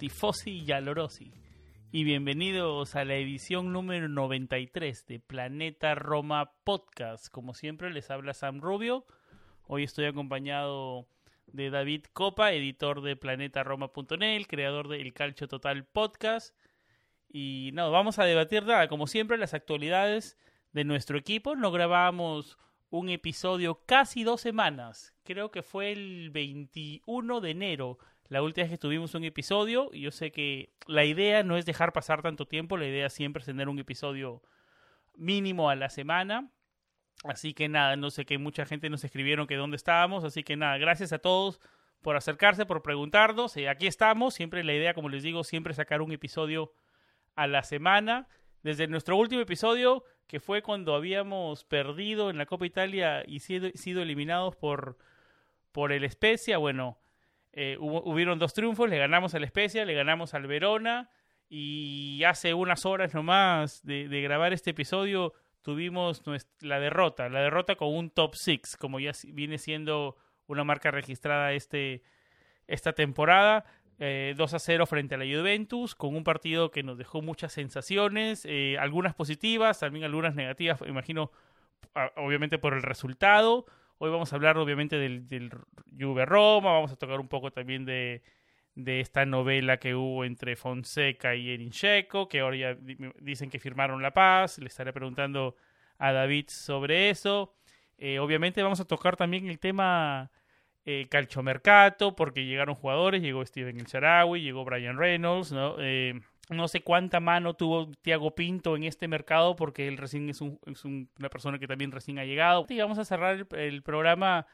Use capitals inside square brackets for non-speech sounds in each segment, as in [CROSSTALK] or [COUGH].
Tifosi y Alorosi, y bienvenidos a la edición número 93 de Planeta Roma Podcast. Como siempre, les habla Sam Rubio. Hoy estoy acompañado de David Copa, editor de planetaroma.net, creador del Calcio Total Podcast. Y no, vamos a debatir nada, como siempre, las actualidades de nuestro equipo. No grabamos un episodio casi dos semanas. Creo que fue el 21 de enero la última vez que tuvimos un episodio. Y yo sé que la idea no es dejar pasar tanto tiempo, la idea siempre es tener un episodio mínimo a la semana. Así que nada, no sé que mucha gente nos escribieron que dónde estábamos. Así que nada, gracias a todos por acercarse, por preguntarnos. Eh, aquí estamos. Siempre la idea, como les digo, siempre sacar un episodio a la semana. Desde nuestro último episodio, que fue cuando habíamos perdido en la Copa Italia y sido, eliminados por, el Spezia, bueno, eh, hubo, hubieron dos triunfos, le ganamos al Spezia, le ganamos al Verona y hace unas horas nomás de, de grabar este episodio tuvimos la derrota, la derrota con un top 6, como ya viene siendo una marca registrada este, esta temporada. Eh, 2 a 0 frente a la Juventus, con un partido que nos dejó muchas sensaciones, eh, algunas positivas, también algunas negativas, imagino, obviamente por el resultado. Hoy vamos a hablar obviamente del, del Juve Roma, vamos a tocar un poco también de, esta novela que hubo entre Fonseca y Erin Checo, que ahora ya dicen que firmaron la paz, le estaré preguntando a David sobre eso. Eh, obviamente vamos a tocar también el tema eh, calchomercato, porque llegaron jugadores, llegó Steven El llegó Brian Reynolds, ¿no? Eh, no sé cuánta mano tuvo Tiago Pinto en este mercado, porque él recién es, un, un, una persona que también recién ha llegado. Y vamos a cerrar el, programa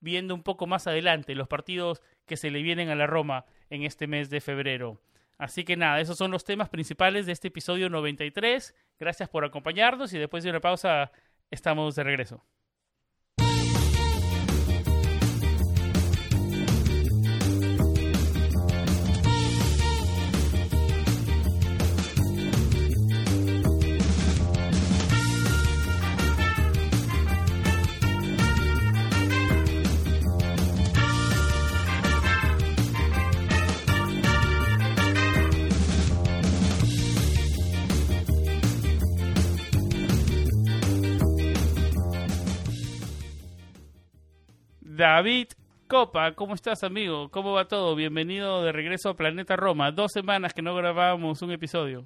viendo un poco más adelante los partidos que se le vienen a la Roma en este mes de febrero. Así que nada, esos son los temas principales de este episodio 93. Gracias por acompañarnos y después de una pausa estamos de regreso. David Copa, ¿cómo estás, amigo? ¿Cómo va todo? Bienvenido de regreso a Planeta Roma. Dos semanas que no grabábamos un episodio.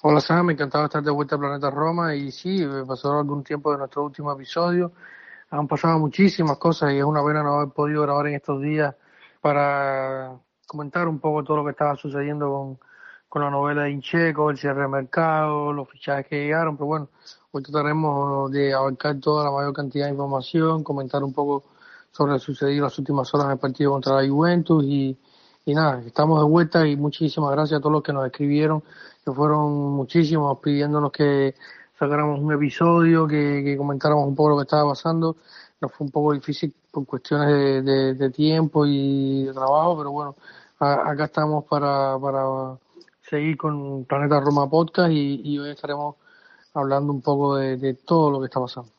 Hola, Sam. Me encantaba estar de vuelta a Planeta Roma. Y sí, pasó algún tiempo de nuestro último episodio. Han pasado muchísimas cosas y es una pena no haber podido grabar en estos días para comentar un poco todo lo que estaba sucediendo con, con la novela de Incheco, el cierre de mercado, los fichajes que llegaron. Pero bueno, Hoy trataremos de abarcar toda la mayor cantidad de información, comentar un poco sobre lo sucedido las últimas horas en el partido contra la Juventus y, y nada, estamos de vuelta y muchísimas gracias a todos los que nos escribieron, que fueron muchísimos pidiéndonos que sacáramos un episodio, que, que comentáramos un poco lo que estaba pasando. Nos fue un poco difícil por cuestiones de, de, de tiempo y de trabajo, pero bueno, acá estamos para, para seguir con Planeta Roma Podcast y, y hoy estaremos hablando un poco de, todo lo que está pasando.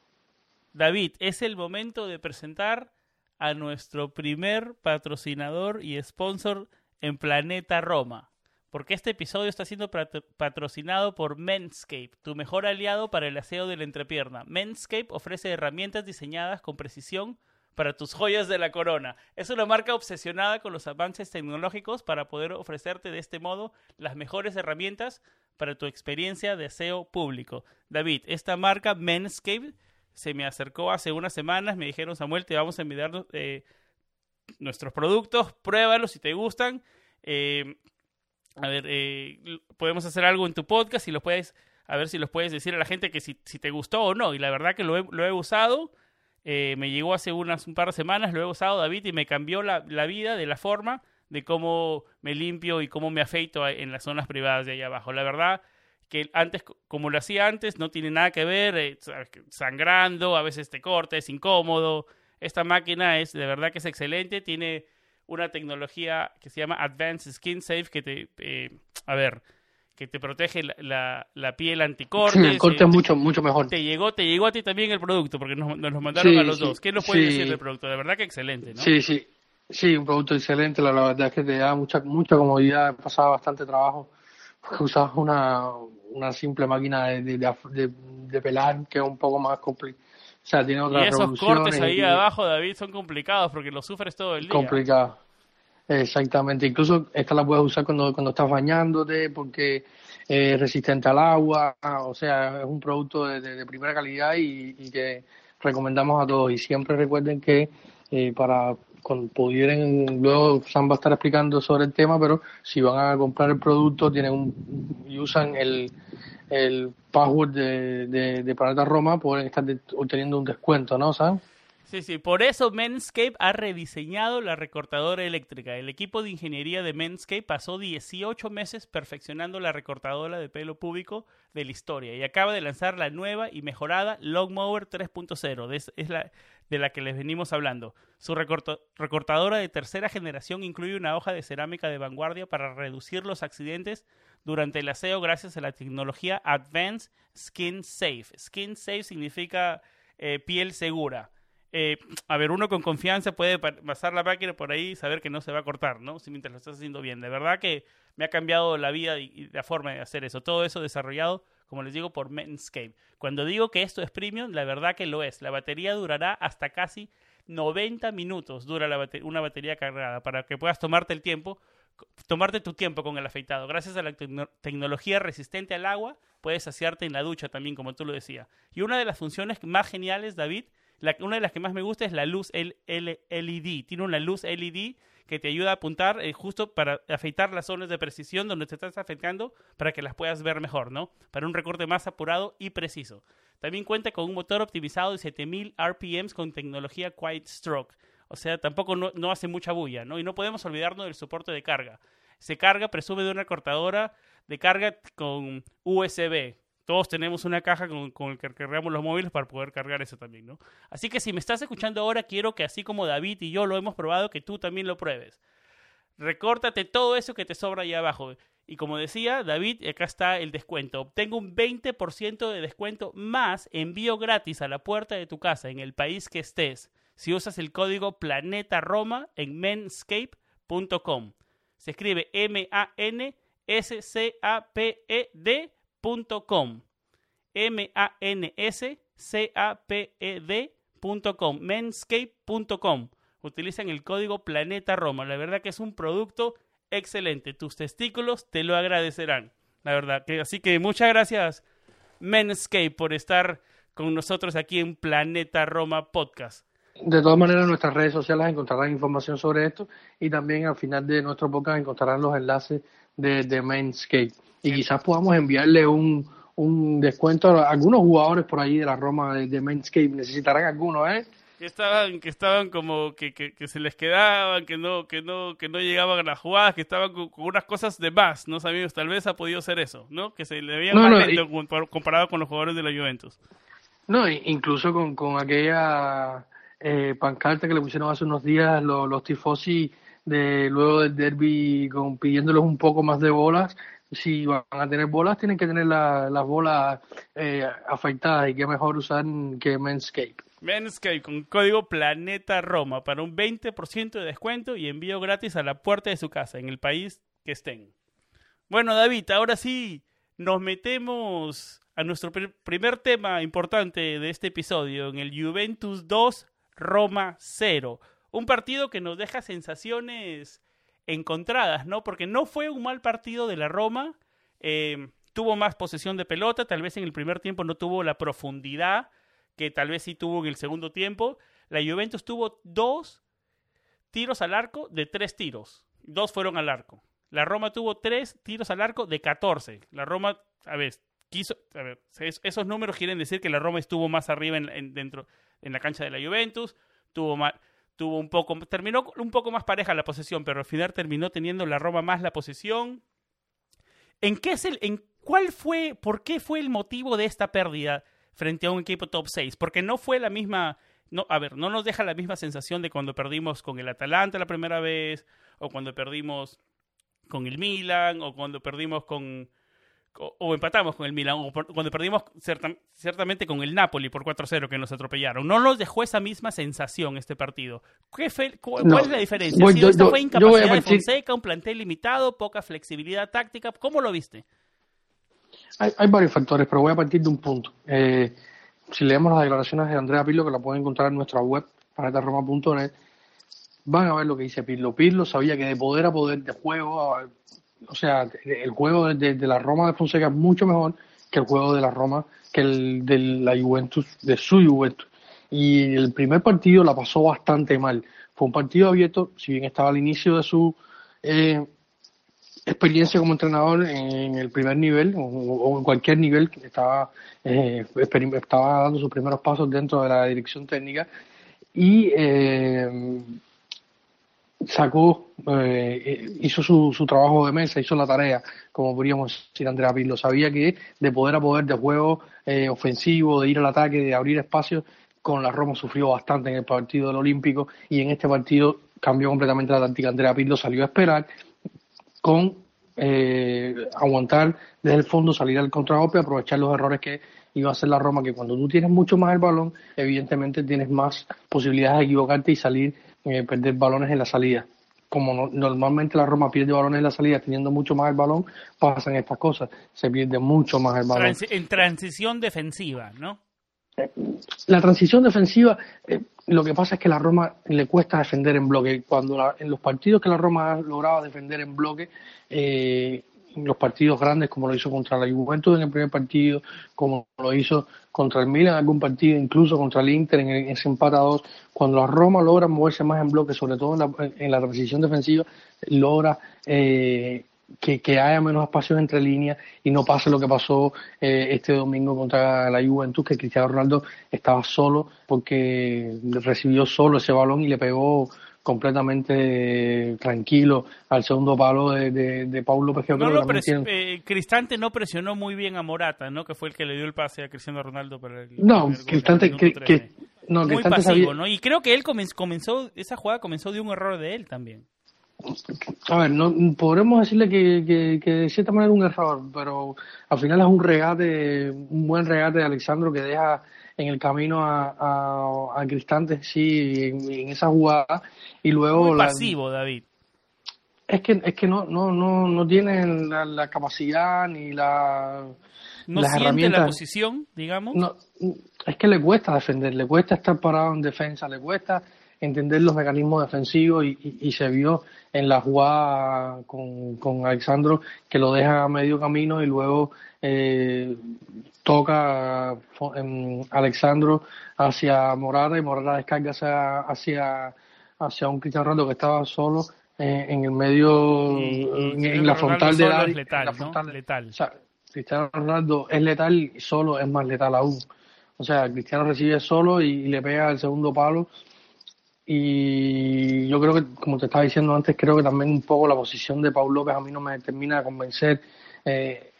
David, es el momento de presentar a nuestro primer patrocinador y sponsor en Planeta Roma, porque este episodio está siendo patrocinado por Menscape, tu mejor aliado para el aseo de la entrepierna. Menscape ofrece herramientas diseñadas con precisión para tus joyas de la corona. Es una marca obsesionada con los avances tecnológicos para poder ofrecerte de este modo las mejores herramientas para tu experiencia de aseo público. David, esta marca Manscaped se me acercó hace unas semanas, me dijeron Samuel, te vamos a enviar, eh, nuestros productos, pruébalos si te gustan. Eh, a ver, eh, podemos hacer algo en tu podcast y los puedes, a ver si los puedes decir a la gente que si, te gustó o no. Y la verdad que lo he, lo he usado. Eh, me llegó hace unas un par de semanas, lo he usado David y me cambió la, la, vida de la forma de cómo me limpio y cómo me afeito en las zonas privadas de ahí abajo. La verdad que antes, como lo hacía antes, no tiene nada que ver, eh, sangrando, a veces te corta, es incómodo. Esta máquina es, de verdad que es excelente, tiene una tecnología que se llama Advanced Skin Safe que te, eh, a ver, que te protege la, la, piel anticortes. el corte es mucho, mucho mejor. Te llegó, te llegó a ti también el producto, porque nos, nos lo mandaron a los dos. ¿Qué nos puedes decir del producto? De verdad que excelente, ¿no? Sí, sí. Sí, un producto excelente, la, verdad es que te da mucha, mucha comodidad, pasaba bastante trabajo, porque usabas una, una simple máquina de, de, de, pelar que es un poco más complicado. O sea, tiene otras Y esos cortes ahí abajo, David, son complicados porque los sufres todo el día. Complicado. Exactamente. Incluso esta la puedes usar cuando, cuando estás bañándote porque es resistente al agua. O sea, es un producto de, primera calidad y, que recomendamos a todos. Y siempre recuerden que eh, para cuando pudieran, luego Sam va a estar explicando sobre el tema, pero si van a comprar el producto tienen un, y usan el, el password de, de, de Planeta Roma, pueden estar obteniendo un descuento, ¿no, Sam? Sí, sí, por eso Manscape ha rediseñado la recortadora eléctrica. El equipo de ingeniería de Manscape pasó 18 meses perfeccionando la recortadora de pelo público de la historia y acaba de lanzar la nueva y mejorada Longmower 3.0. Es la de la que les venimos hablando. Su recortadora de tercera generación incluye una hoja de cerámica de vanguardia para reducir los accidentes durante el aseo gracias a la tecnología Advanced Skin Safe. Skin Safe significa eh, piel segura. Eh, a ver, uno con confianza puede pasar la máquina por ahí y saber que no se va a cortar, ¿no? Si mientras lo estás haciendo bien. De verdad que me ha cambiado la vida y, la forma de hacer eso. Todo eso desarrollado, como les digo, por Manscaped. Cuando digo que esto es premium, la verdad que lo es. La batería durará hasta casi 90 minutos, dura la una batería cargada, para que puedas tomarte el tiempo, tomarte tu tiempo con el afeitado. Gracias a la tecnología resistente al agua, puedes saciarte en la ducha también, como tú lo decías. Y una de las funciones más geniales, David, una de las que más me gusta es la luz LED. Tiene una luz LED que te ayuda a apuntar eh, justo para afeitar las zonas de precisión donde te estás afectando para que las puedas ver mejor, ¿no? Para un recorte más apurado y preciso. También cuenta con un motor optimizado de 7000 RPMs con tecnología Quiet Stroke. O sea, tampoco no hace mucha bulla, ¿no? Y no podemos olvidarnos del soporte de carga. Se carga, presume de una cortadora de carga con USB, todos tenemos una caja con, con el que cargamos los móviles para poder cargar eso también, ¿no? Así que si me estás escuchando ahora, quiero que así como David y yo lo hemos probado, que tú también lo pruebes. Recórtate todo eso que te sobra ahí abajo. Y como decía David, acá está el descuento. Obtengo un 20% de descuento más envío gratis a la puerta de tu casa en el país que estés si usas el código Planeta Roma en menscape.com. Se escribe M-A-N-S-C-A-P-E-D m a n s c a p e d.com, menscape.com. Utilizan el código Planeta Roma. La verdad que es un producto excelente. Tus testículos te lo agradecerán. La verdad que así que muchas gracias Menscape por estar con nosotros aquí en Planeta Roma Podcast. De todas maneras, en nuestras redes sociales encontrarán información sobre esto y también al final de nuestro podcast encontrarán los enlaces de, de Mainscape. Y quizás podamos enviarle un, un descuento a algunos jugadores por ahí de la Roma de, de. Necesitarán algunos, ¿eh? Que estaban, que estaban como que, que, se les quedaban, que no, que no, que no llegaban a las jugadas, que estaban con, unas cosas de más, ¿no? Sabíamos, tal vez ha podido ser eso, ¿no? Que se le habían comparado con los jugadores de la Juventus. No, incluso con, con aquella eh, pancarta que le pusieron hace unos días los, los tifosi de luego del derby con, pidiéndoles un poco más de bolas. Si van a tener bolas, tienen que tener las bolas eh, afectadas y qué mejor usar que Manscape. Manscape con código Planeta Roma para un 20% de descuento y envío gratis a la puerta de su casa en el país que estén. Bueno, David, ahora sí nos metemos a nuestro primer tema importante de este episodio, en el Juventus 2 Roma 0. Un partido que nos deja sensaciones encontradas, ¿no? Porque no fue un mal partido de la Roma. Eh, tuvo más posesión de pelota, tal vez en el primer tiempo no tuvo la profundidad que tal vez sí tuvo en el segundo tiempo. La Juventus tuvo dos, tiros al arco de tres tiros. Dos fueron al arco. La Roma tuvo tres tiros al arco de 14. La Roma, a ver, quiso, a ver, esos números quieren decir que la Roma estuvo más arriba en, dentro, en la cancha de la Juventus, tuvo más, tuvo un poco, terminó un poco más pareja la posesión, pero al final terminó teniendo la Roma más la posesión. ¿En qué es el, en cuál fue, por qué fue el motivo de esta pérdida frente a un equipo top 6? Porque no fue la misma, no, a ver, no nos deja la misma sensación de cuando perdimos con el Atalanta la primera vez, o cuando perdimos con el Milan, o cuando perdimos con, o, empatamos con el Milan, o cuando perdimos ciertamente con el Napoli por 4-0 que nos atropellaron. No nos dejó esa misma sensación este partido. ¿Qué ¿Cuál es la diferencia? ¿Esto fue incapacidad de Fonseca, un plantel limitado, poca flexibilidad táctica? ¿Cómo lo viste? Hay, varios factores, pero voy a partir de un punto. Eh, si leemos las declaraciones de Andrea Pirlo, que la pueden encontrar en nuestra web, planetaroma.net, van a ver lo que dice Pirlo. Pirlo sabía que de poder a poder de juego, o sea, el juego de, la Roma de Fonseca es mucho mejor que el juego de la Roma, que el de la Juventus, de su Juventus. Y el primer partido la pasó bastante mal. Fue un partido abierto, si bien estaba al inicio de su eh, experiencia como entrenador en el primer nivel o, en cualquier nivel, estaba, eh, estaba dando sus primeros pasos dentro de la dirección técnica. Y eh, sacó, eh, hizo su, su, trabajo de mesa, hizo la tarea, como podríamos decir Andrea Pirlo. Sabía que de poder a poder de juego eh, ofensivo, de ir al ataque, de abrir espacios, con la Roma sufrió bastante en el partido del Olímpico y en este partido cambió completamente la táctica. Andrea Pirlo salió a esperar con eh, aguantar desde el fondo, salir al contragolpe, aprovechar los errores que iba a hacer la Roma, que cuando tú tienes mucho más el balón, evidentemente tienes más posibilidades de equivocarte y salir eh, perder balones en la salida. Como normalmente la Roma pierde balones en la salida teniendo mucho más el balón, pasan estas cosas. Se pierde mucho más el balón. en transición defensiva, ¿no? La transición defensiva, eh, lo que pasa es que la Roma le cuesta defender en bloque. Cuando en los partidos que la Roma ha logrado defender en bloque, eh, los partidos grandes, como lo hizo contra la Juventus en el primer partido, como lo hizo contra el Milan en algún partido, incluso contra el Inter en ese empate dos, cuando la Roma logra moverse más en bloque, sobre todo en la, transición defensiva, logra eh, que, haya menos espacios entre líneas y no pase lo que pasó eh, este domingo contra la Juventus, que Cristiano Ronaldo estaba solo porque recibió solo ese balón y le pegó completamente tranquilo al segundo palo de, de, Paulo López. No eh, Cristante no presionó muy bien a Morata, ¿no? Que fue el que le dio el pase a Cristiano Ronaldo para el. No, Cristante. Que, no, muy pasivo, ¿no? Y creo que él comenzó, esa jugada comenzó de un error de él también. A ver, no podremos decirle que, que, que, de cierta manera es un error, pero al final es un regate, un buen regate de Alexandro que deja en el camino a, a, a Cristante, sí, en, esa jugada. Y luego. Muy pasivo, David. Es que, es que no, no, no, no tienen la, capacidad ni la. No las herramientas. la posición, digamos. No, es que le cuesta defender, le cuesta estar parado en defensa, le cuesta entender los mecanismos defensivos y, y, se vio en la jugada con, con Alexandro que lo deja a medio camino y luego eh, toca en Alexandro hacia Morata y Morata descarga hacia, hacia, hacia un Cristiano Ronaldo que estaba solo eh, en el medio, en, la frontal de la, letal, O sea, Cristiano Ronaldo es letal y solo es más letal aún. O sea, Cristiano recibe solo y, le pega el segundo palo. Y yo creo que, como te estaba diciendo antes, creo que también un poco la posición de Paul López a mí no me termina de convencer eh,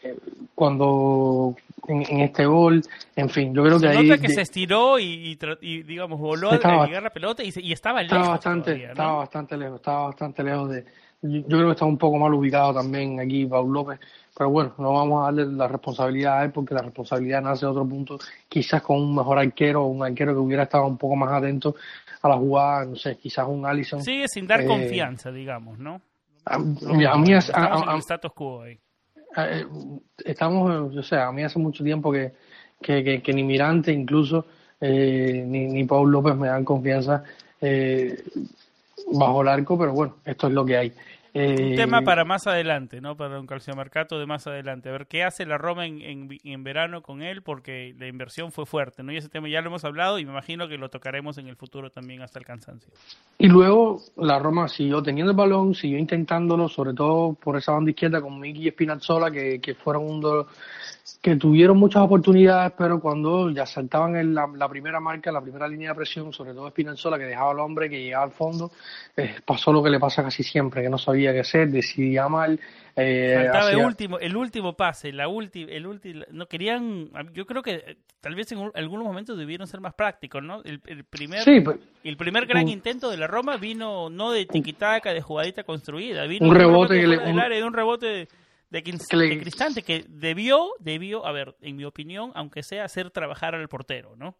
cuando en, este gol, en fin, yo creo se que nota que se estiró y, digamos voló a llegar la pelota y, estaba lejos. Bastante, Estaba bastante lejos, estaba bastante lejos de. Yo, creo que está un poco mal ubicado también aquí Paul López, pero bueno, no vamos a darle la responsabilidad a él porque la responsabilidad nace de otro punto, quizás con un mejor arquero o un arquero que hubiera estado un poco más atento a la jugada, no sé, quizás un Allison. Sigue sin dar eh, confianza, digamos, ¿no? A, mí es, status quo ahí. Eh, estamos, o sea, a mí hace mucho tiempo que, que, que, ni Mirante incluso, eh, ni, ni Paul López me dan confianza eh, bajo el arco, pero bueno, esto es lo que hay. Un tema para más adelante, ¿no? Para un calciomercato de más adelante. A ver qué hace la Roma en, en, verano con él, porque la inversión fue fuerte, ¿no? Y ese tema ya lo hemos hablado y me imagino que lo tocaremos en el futuro también hasta el cansancio. Y luego la Roma siguió teniendo el balón, siguió intentándolo, sobre todo por esa banda izquierda con Miki y Spinazzola, que, que fueron un que tuvieron muchas oportunidades, pero cuando ya saltaban en la, primera marca, la primera línea de presión, sobre todo Spinazzola, que dejaba al hombre, que llegaba al fondo, eh, pasó lo que le pasa casi siempre, que no sabía qué hacer, decidía mal. Eh, Faltaba el último, el último pase, la última, el último, no querían, yo creo que eh, tal vez en algunos momentos debieron ser más prácticos, ¿no? El, primer, pues, el primer gran intento de la Roma vino no de tiquitaca, de jugadita construida, vino un rebote, que le, un rebote de de, Cristante, que debió, debió, a ver, en mi opinión, aunque sea hacer trabajar al portero, ¿no?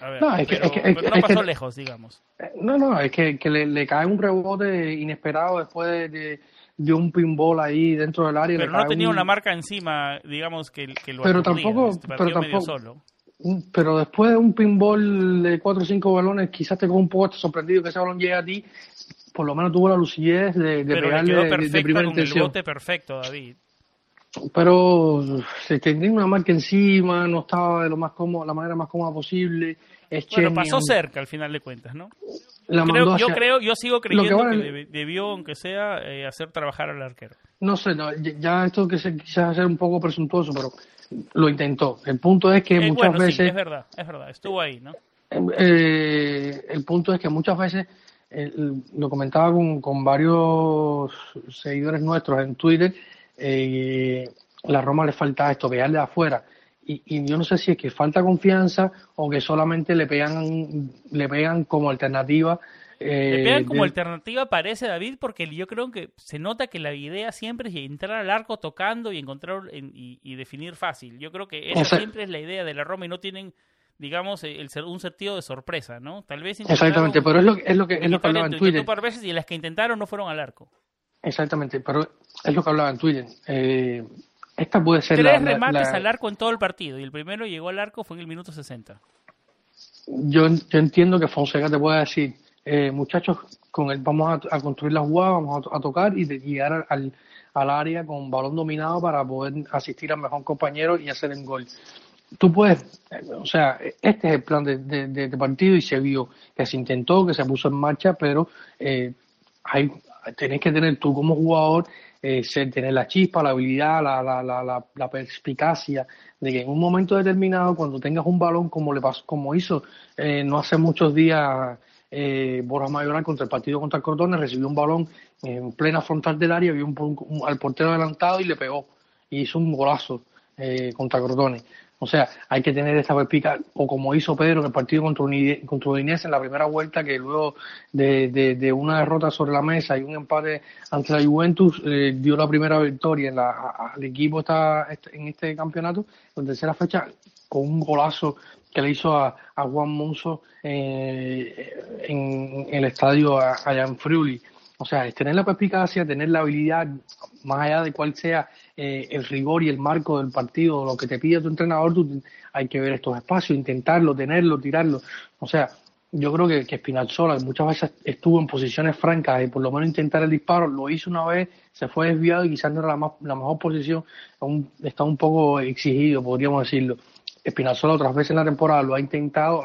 A ver, no, es que, no pasó lejos, digamos. No, no, es que, le, cae un rebote inesperado después de, de, un pinball ahí dentro del área. Pero no tenía una marca encima, digamos, que, que lo Pero tampoco, este pero tampoco, solo. Pero después de un pinball de cuatro o cinco balones, quizás te con un poco sorprendido que ese balón llegue a ti por lo menos tuvo la lucidez de, de pegarle de, primera intención. El bote perfecto, David. Pero se tenía una marca encima, no estaba de lo más cómodo, la manera más cómoda posible. Es bueno, pasó cerca al final de cuentas, ¿no? yo creo, yo sigo creyendo que, debió, aunque sea, eh, hacer trabajar al arquero. No sé, ya esto que se quizás hacer un poco presuntuoso, pero lo intentó. El punto es que eh, muchas veces. es verdad, es verdad, estuvo ahí, ¿no? Eh, el punto es que muchas veces lo comentaba con, con, varios seguidores nuestros en Twitter, eh, la Roma le falta esto, pegarle de afuera. Y, y, yo no sé si es que falta confianza o que solamente le pegan, le pegan como alternativa. Eh, le pegan como alternativa, parece David, porque yo creo que se nota que la idea siempre es entrar al arco tocando y encontrar y, definir fácil. Yo creo que esa siempre es la idea de la Roma y no tienen digamos, el, un sentido de sorpresa, ¿no? Tal vez Exactamente, pero es lo, es lo que, es lo que hablaba en Twitter. veces y las que intentaron no fueron al arco. Exactamente, pero es lo que hablaba en Twitter. Eh, esta puede ser Tres remates al arco en todo el partido y el primero llegó al arco fue en el minuto 60. Yo, yo entiendo que Fonseca te puede decir, eh, muchachos, con él vamos a, construir la jugada, vamos a, tocar y de llegar al, al área con balón dominado para poder asistir al mejor compañero y hacer el gol tú puedes, o sea, este es el plan de, de, partido y se vio que se intentó, que se puso en marcha, pero eh, hay, tenés que tener tú como jugador, eh, tener la chispa, la habilidad, la, la, la, la, perspicacia de que en un momento determinado, cuando tengas un balón como le pasó, como hizo eh, no hace muchos días eh, Borja Mayoral contra el partido contra Cordones, recibió un balón en plena frontal del área, vio un, al portero adelantado y le pegó. Y hizo un golazo eh, contra Cordones. O sea, hay que tener esta perspicacia, o como hizo Pedro en el partido contra, Udinese en la primera vuelta, que luego de, de, una derrota sobre la mesa y un empate ante la Juventus, eh, dio la primera victoria en la, al equipo está en este campeonato, en tercera fecha, con un golazo que le hizo a, Juan Monzo eh, en, el estadio allá en Friuli. O sea, es tener la perspicacia, tener la habilidad, más allá de cuál sea eh, el rigor y el marco del partido, lo que te pide tu entrenador, tú, hay que ver estos espacios, intentarlo, tenerlo, tirarlo. O sea, yo creo que, que Spinazzola muchas veces estuvo en posiciones francas y por lo menos intentar el disparo, lo hizo una vez, se fue desviado y quizás no era la, la mejor posición, está un poco exigido, podríamos decirlo. Spinazzola otras veces en la temporada lo ha intentado,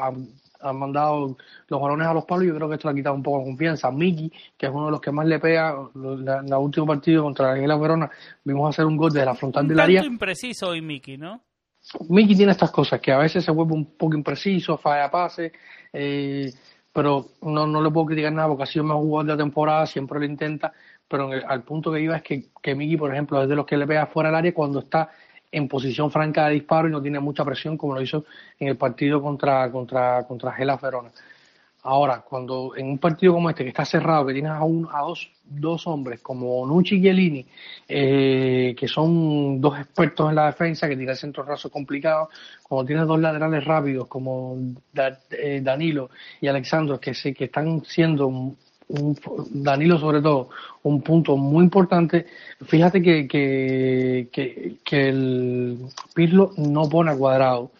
han mandado los balones a los palos y yo creo que esto le ha quitado un poco de confianza. Miki, que es uno de los que más le pega, en el último partido contra la Águila Verona, vimos hacer un gol de la frontal del área. impreciso hoy Miki, ¿no? Miki tiene estas cosas, que a veces se vuelve un poco impreciso, falla pase, eh, pero no, no le puedo criticar nada porque ha sido el mejor jugador de la temporada, siempre lo intenta, pero al punto que iba es que, que Miki, por ejemplo, es de los que le pega fuera del área cuando está en posición franca de disparo y no tiene mucha presión como lo hizo en el partido contra, contra, contra Gela Verona. Ahora, cuando en un partido como este, que está cerrado, que tienes a, un, a dos, dos hombres como Nucci y eh, que son dos expertos en la defensa, que tienen centro raso complicado, cuando tienes dos laterales rápidos como eh, Danilo y Alexandro, que, sé, que están siendo Danilo sobre todo, un punto muy importante. Fíjate que, que, que, el Pirlo no pone a cuadrado,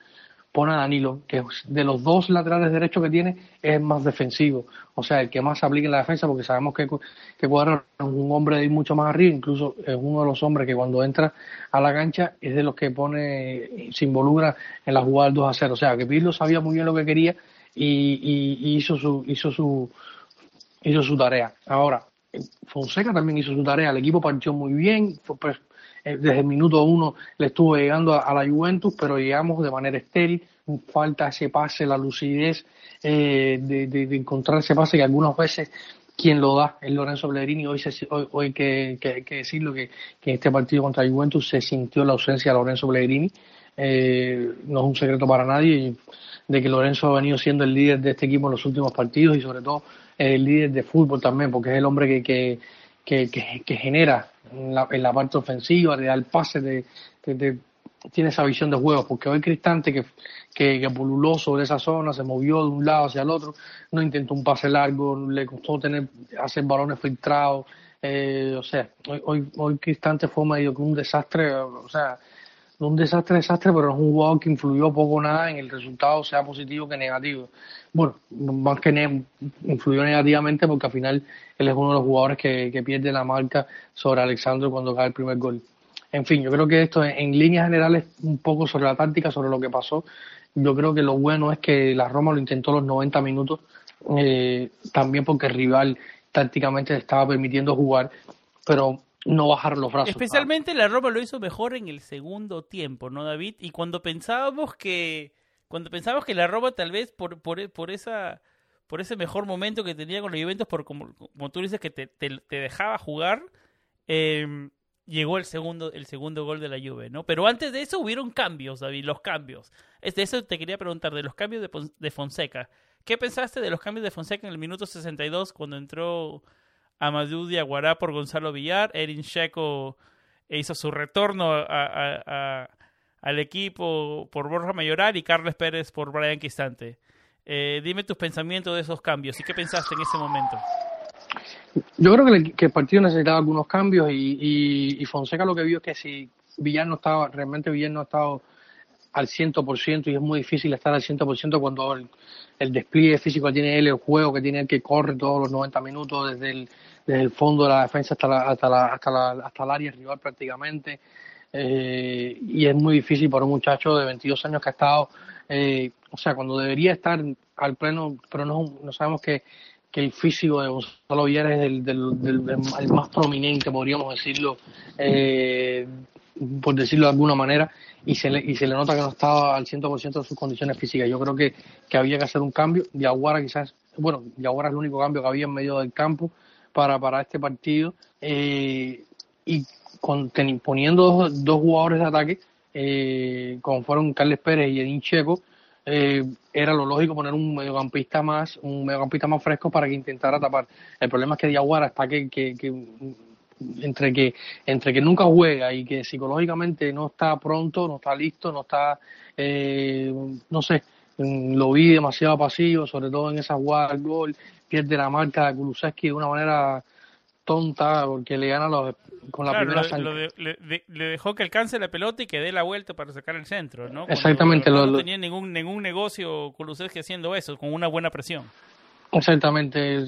pone a Danilo, que de los dos laterales derechos que tiene es más defensivo, o sea, el que más se aplica en la defensa, porque sabemos que, que Cuadro es un hombre de ir mucho más arriba, incluso es uno de los hombres que cuando entra a la cancha es de los que pone, se involucra en la jugada del 2 a 0, o sea, que Pirlo sabía muy bien lo que quería y, y, hizo su hizo su hizo su tarea. Ahora, Fonseca también hizo su tarea, el equipo partió muy bien, pues, eh, desde el minuto uno le estuvo llegando a, la Juventus, pero llegamos de manera estéril, falta ese pase, la lucidez eh, de, encontrar ese pase que algunas veces quien lo da es Lorenzo Pellegrini. Hoy, hoy, hay que, que, decirlo que, en este partido contra Juventus se sintió la ausencia de Lorenzo Pellegrini. Eh, no es un secreto para nadie de que Lorenzo ha venido siendo el líder de este equipo en los últimos partidos y sobre todo el líder de fútbol también, porque es el hombre que, que, que, genera en la, en la, parte ofensiva, le da pase, de, tiene esa visión de juego, porque hoy Cristante que, que, pululó sobre esa zona, se movió de un lado hacia el otro, no intentó un pase largo, le costó tener hacer balones filtrados, eh, o sea, hoy, hoy, hoy Cristante fue medio que un desastre, o sea, un desastre, desastre, pero es un jugador que influyó poco o nada en el resultado, sea positivo que negativo. Bueno, más que influyó negativamente porque al final él es uno de los jugadores que, pierde la marca sobre Alexandro cuando cae el primer gol. En fin, yo creo que esto en, líneas generales un poco sobre la táctica, sobre lo que pasó. Yo creo que lo bueno es que la Roma lo intentó los 90 minutos, eh, también porque el rival tácticamente estaba permitiendo jugar, pero no bajar los brazos. Especialmente la Roma lo hizo mejor en el segundo tiempo, ¿no, David? Y cuando pensábamos que cuando pensábamos que la Roma tal vez por por, por esa por ese mejor momento que tenía con los Juventus, por como, como tú dices que te, te, dejaba jugar, em, llegó el segundo el segundo gol de la Juve, ¿no? Pero antes de eso hubieron cambios, David, los cambios. Es de eso te quería preguntar de los cambios de, de Fonseca. ¿Qué pensaste de los cambios de Fonseca en el minuto 62 cuando entró Amadou Diaguará por Gonzalo Villar, Erin Checo hizo su retorno al equipo por Borja Mayoral y Carles Pérez por Brian Quistante. Eh, dime tus pensamientos de esos cambios y qué pensaste en ese momento. Yo creo que, el partido necesitaba algunos cambios y, Fonseca lo que vio es que si Villar no estaba, realmente Villar no ha estado al 100% y es muy difícil estar al 100% cuando el, el, despliegue físico que tiene él, el juego que tiene él que corre todos los 90 minutos desde el, desde el fondo de la defensa hasta, la, hasta, la, hasta, la, hasta el área rival prácticamente. Eh, y es muy difícil para un muchacho de 22 años que ha estado, eh, o sea, cuando debería estar al pleno, pero no, no sabemos que, que el físico de Gonzalo Villar es el, del, más prominente, podríamos decirlo, eh, por decirlo de alguna manera, y se le, y se le nota que no estaba al 100% de sus condiciones físicas. Yo creo que, que había que hacer un cambio. Yaguara quizás, bueno, Yaguara es el único cambio que había en medio del campo para, para este partido. Eh, y con, poniendo dos, jugadores de ataque, eh, como fueron Carles Pérez y Edín Checo, eh, era lo lógico poner un mediocampista más, un mediocampista más fresco para que intentara tapar. El problema es que Diaguara está que, que, que entre que entre que nunca juega y que psicológicamente no está pronto, no está listo, no está, eh, no sé, lo vi demasiado pasivo, sobre todo en esa jugada al gol, pierde la marca de Kulusevski de una manera tonta porque le gana los, con la primera le, dejó que alcance la pelota y que dé la vuelta para sacar el centro, ¿no? Exactamente. no tenía ningún ningún negocio Kulusevski haciendo eso, con una buena presión. Exactamente.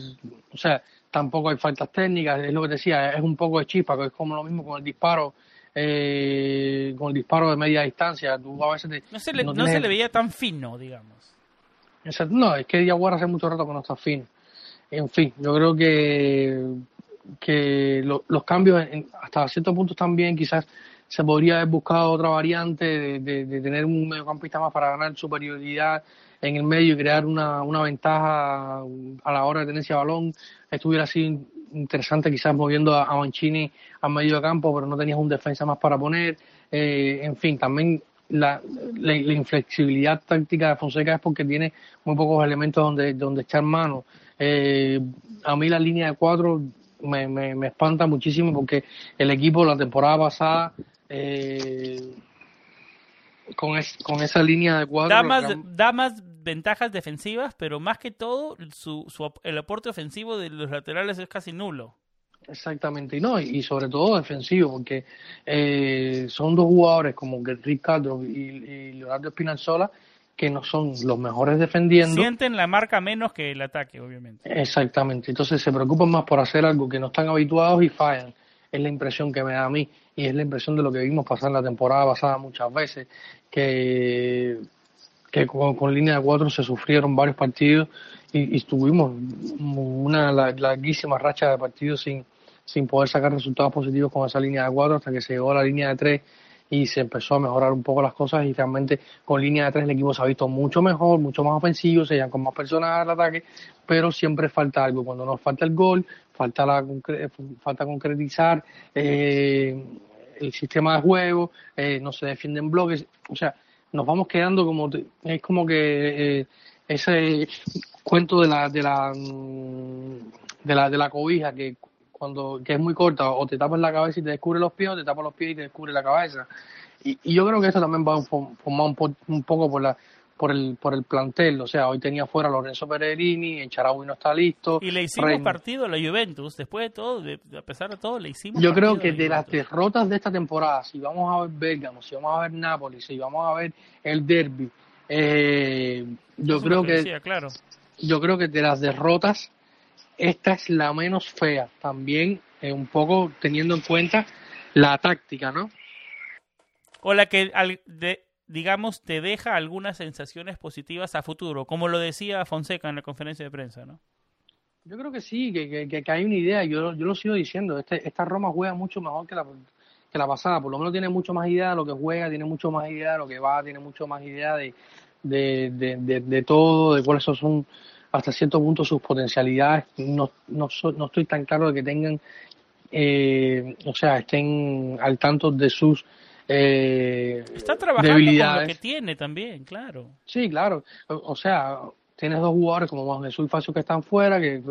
o sea, tampoco hay faltas técnicas, es lo que decía, es un poco de chispa, que es como lo mismo con el disparo eh, con el disparo de media distancia. Tú a veces no se le, no, se le veía tan fino, digamos. No, es que Diaguara hace mucho rato que no está fino. En fin, yo creo que, que los cambios hasta cierto punto también quizás se podría haber buscado otra variante de, tener un mediocampista más para ganar superioridad en el medio y crear una, una ventaja a la hora de tenencia de balón. Estuviera así interesante quizás moviendo a, Mancini a medio de campo, pero no tenías un defensa más para poner. Eh, en fin, también la, la, inflexibilidad táctica de Fonseca es porque tiene muy pocos elementos donde, donde echar mano. Eh, a mí la línea de cuatro me, me, me, espanta muchísimo porque el equipo la temporada pasada eh, con, con esa línea de cuatro... Da más, ventajas defensivas, pero más que todo su, su, el aporte ofensivo de los laterales es casi nulo. Exactamente, y no, y, sobre todo defensivo, porque eh, son dos jugadores como Ricardo y, y Leonardo Espinazzola que no son los mejores defendiendo. Sienten la marca menos que el ataque, obviamente. Exactamente. Entonces se preocupan más por hacer algo que no están habituados y fallan. Es la impresión que me da a mí y es la impresión de lo que vimos pasar en la temporada pasada muchas veces, que, que con, línea de cuatro se sufrieron varios partidos y, y tuvimos una larguísima racha de partidos sin, sin poder sacar resultados positivos con esa línea de cuatro hasta que se llegó a la línea de tres y se empezó a mejorar un poco las cosas y realmente con línea de tres el equipo se ha visto mucho mejor, mucho más ofensivo, se llevan con más personas al ataque, pero siempre falta algo. Cuando nos falta el gol, falta la falta concretizar eh, el sistema de juego, eh, no se defienden bloques, o sea, nos vamos quedando como es como que eh, ese cuento de la de la de la de la cobija que cuando que es muy corta, o te tapas la cabeza y te descubre los pies, o te tapas los pies y te descubre la cabeza. Y, y yo creo que esto también va a formar un, un, poco por la por el por el plantel, o sea, hoy tenía fuera Lorenzo Peregrini, en Charaui no está listo. Y le hicimos partido a la Juventus, después de todo, a pesar de todo, le hicimos Yo creo que de las derrotas de esta temporada, si vamos a ver Bergamo, si vamos a ver Nápoles, si vamos a ver el derby, eh, yo creo que, claro. yo creo que de las derrotas esta es la menos fea, también eh, un poco teniendo en cuenta la táctica, ¿no? O la que, digamos, te deja algunas sensaciones positivas a futuro, como lo decía Fonseca en la conferencia de prensa, ¿no? Yo creo que sí, que, que, hay una idea, yo, yo lo sigo diciendo, este, esta Roma juega mucho mejor que la, que la pasada, por lo menos tiene mucho más idea de lo que juega, tiene mucho más idea de lo que va, tiene mucho más idea de, de, de, de todo, de cuáles son hasta cierto punto sus potencialidades. No, no, no estoy tan claro de que tengan, eh, o sea, estén al tanto de sus eh, Está trabajando con lo que tiene también, claro. Sí, claro. O, sea, tienes dos jugadores como Juan Jesús y Facio que están fuera, que,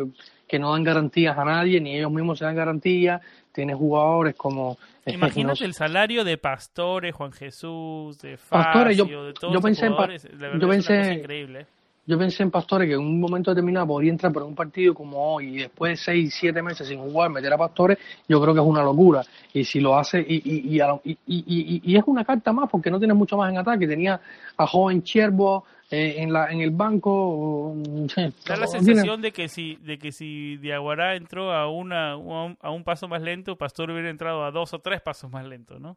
que no dan garantías a nadie, ni ellos mismos se dan garantías. Tienes jugadores como... Imagínate el salario de Pastores, Juan Jesús, de Facio, de todos yo pensé jugadores. En, yo pensé, increíble yo pensé en Pastores que en un momento determinado podría entrar por un partido como hoy y después de seis, siete meses sin jugar, meter a Pastores, yo creo que es una locura. Y si lo hace, y, y, y, y, es una carta más porque no tiene mucho más en ataque. Tenía a joven Cherbo eh, en, la, en el banco. Da la [LAUGHS] sensación de que si de que si Diaguará entró a, una, a un paso más lento, Pastor hubiera entrado a dos o tres pasos más lentos, ¿no?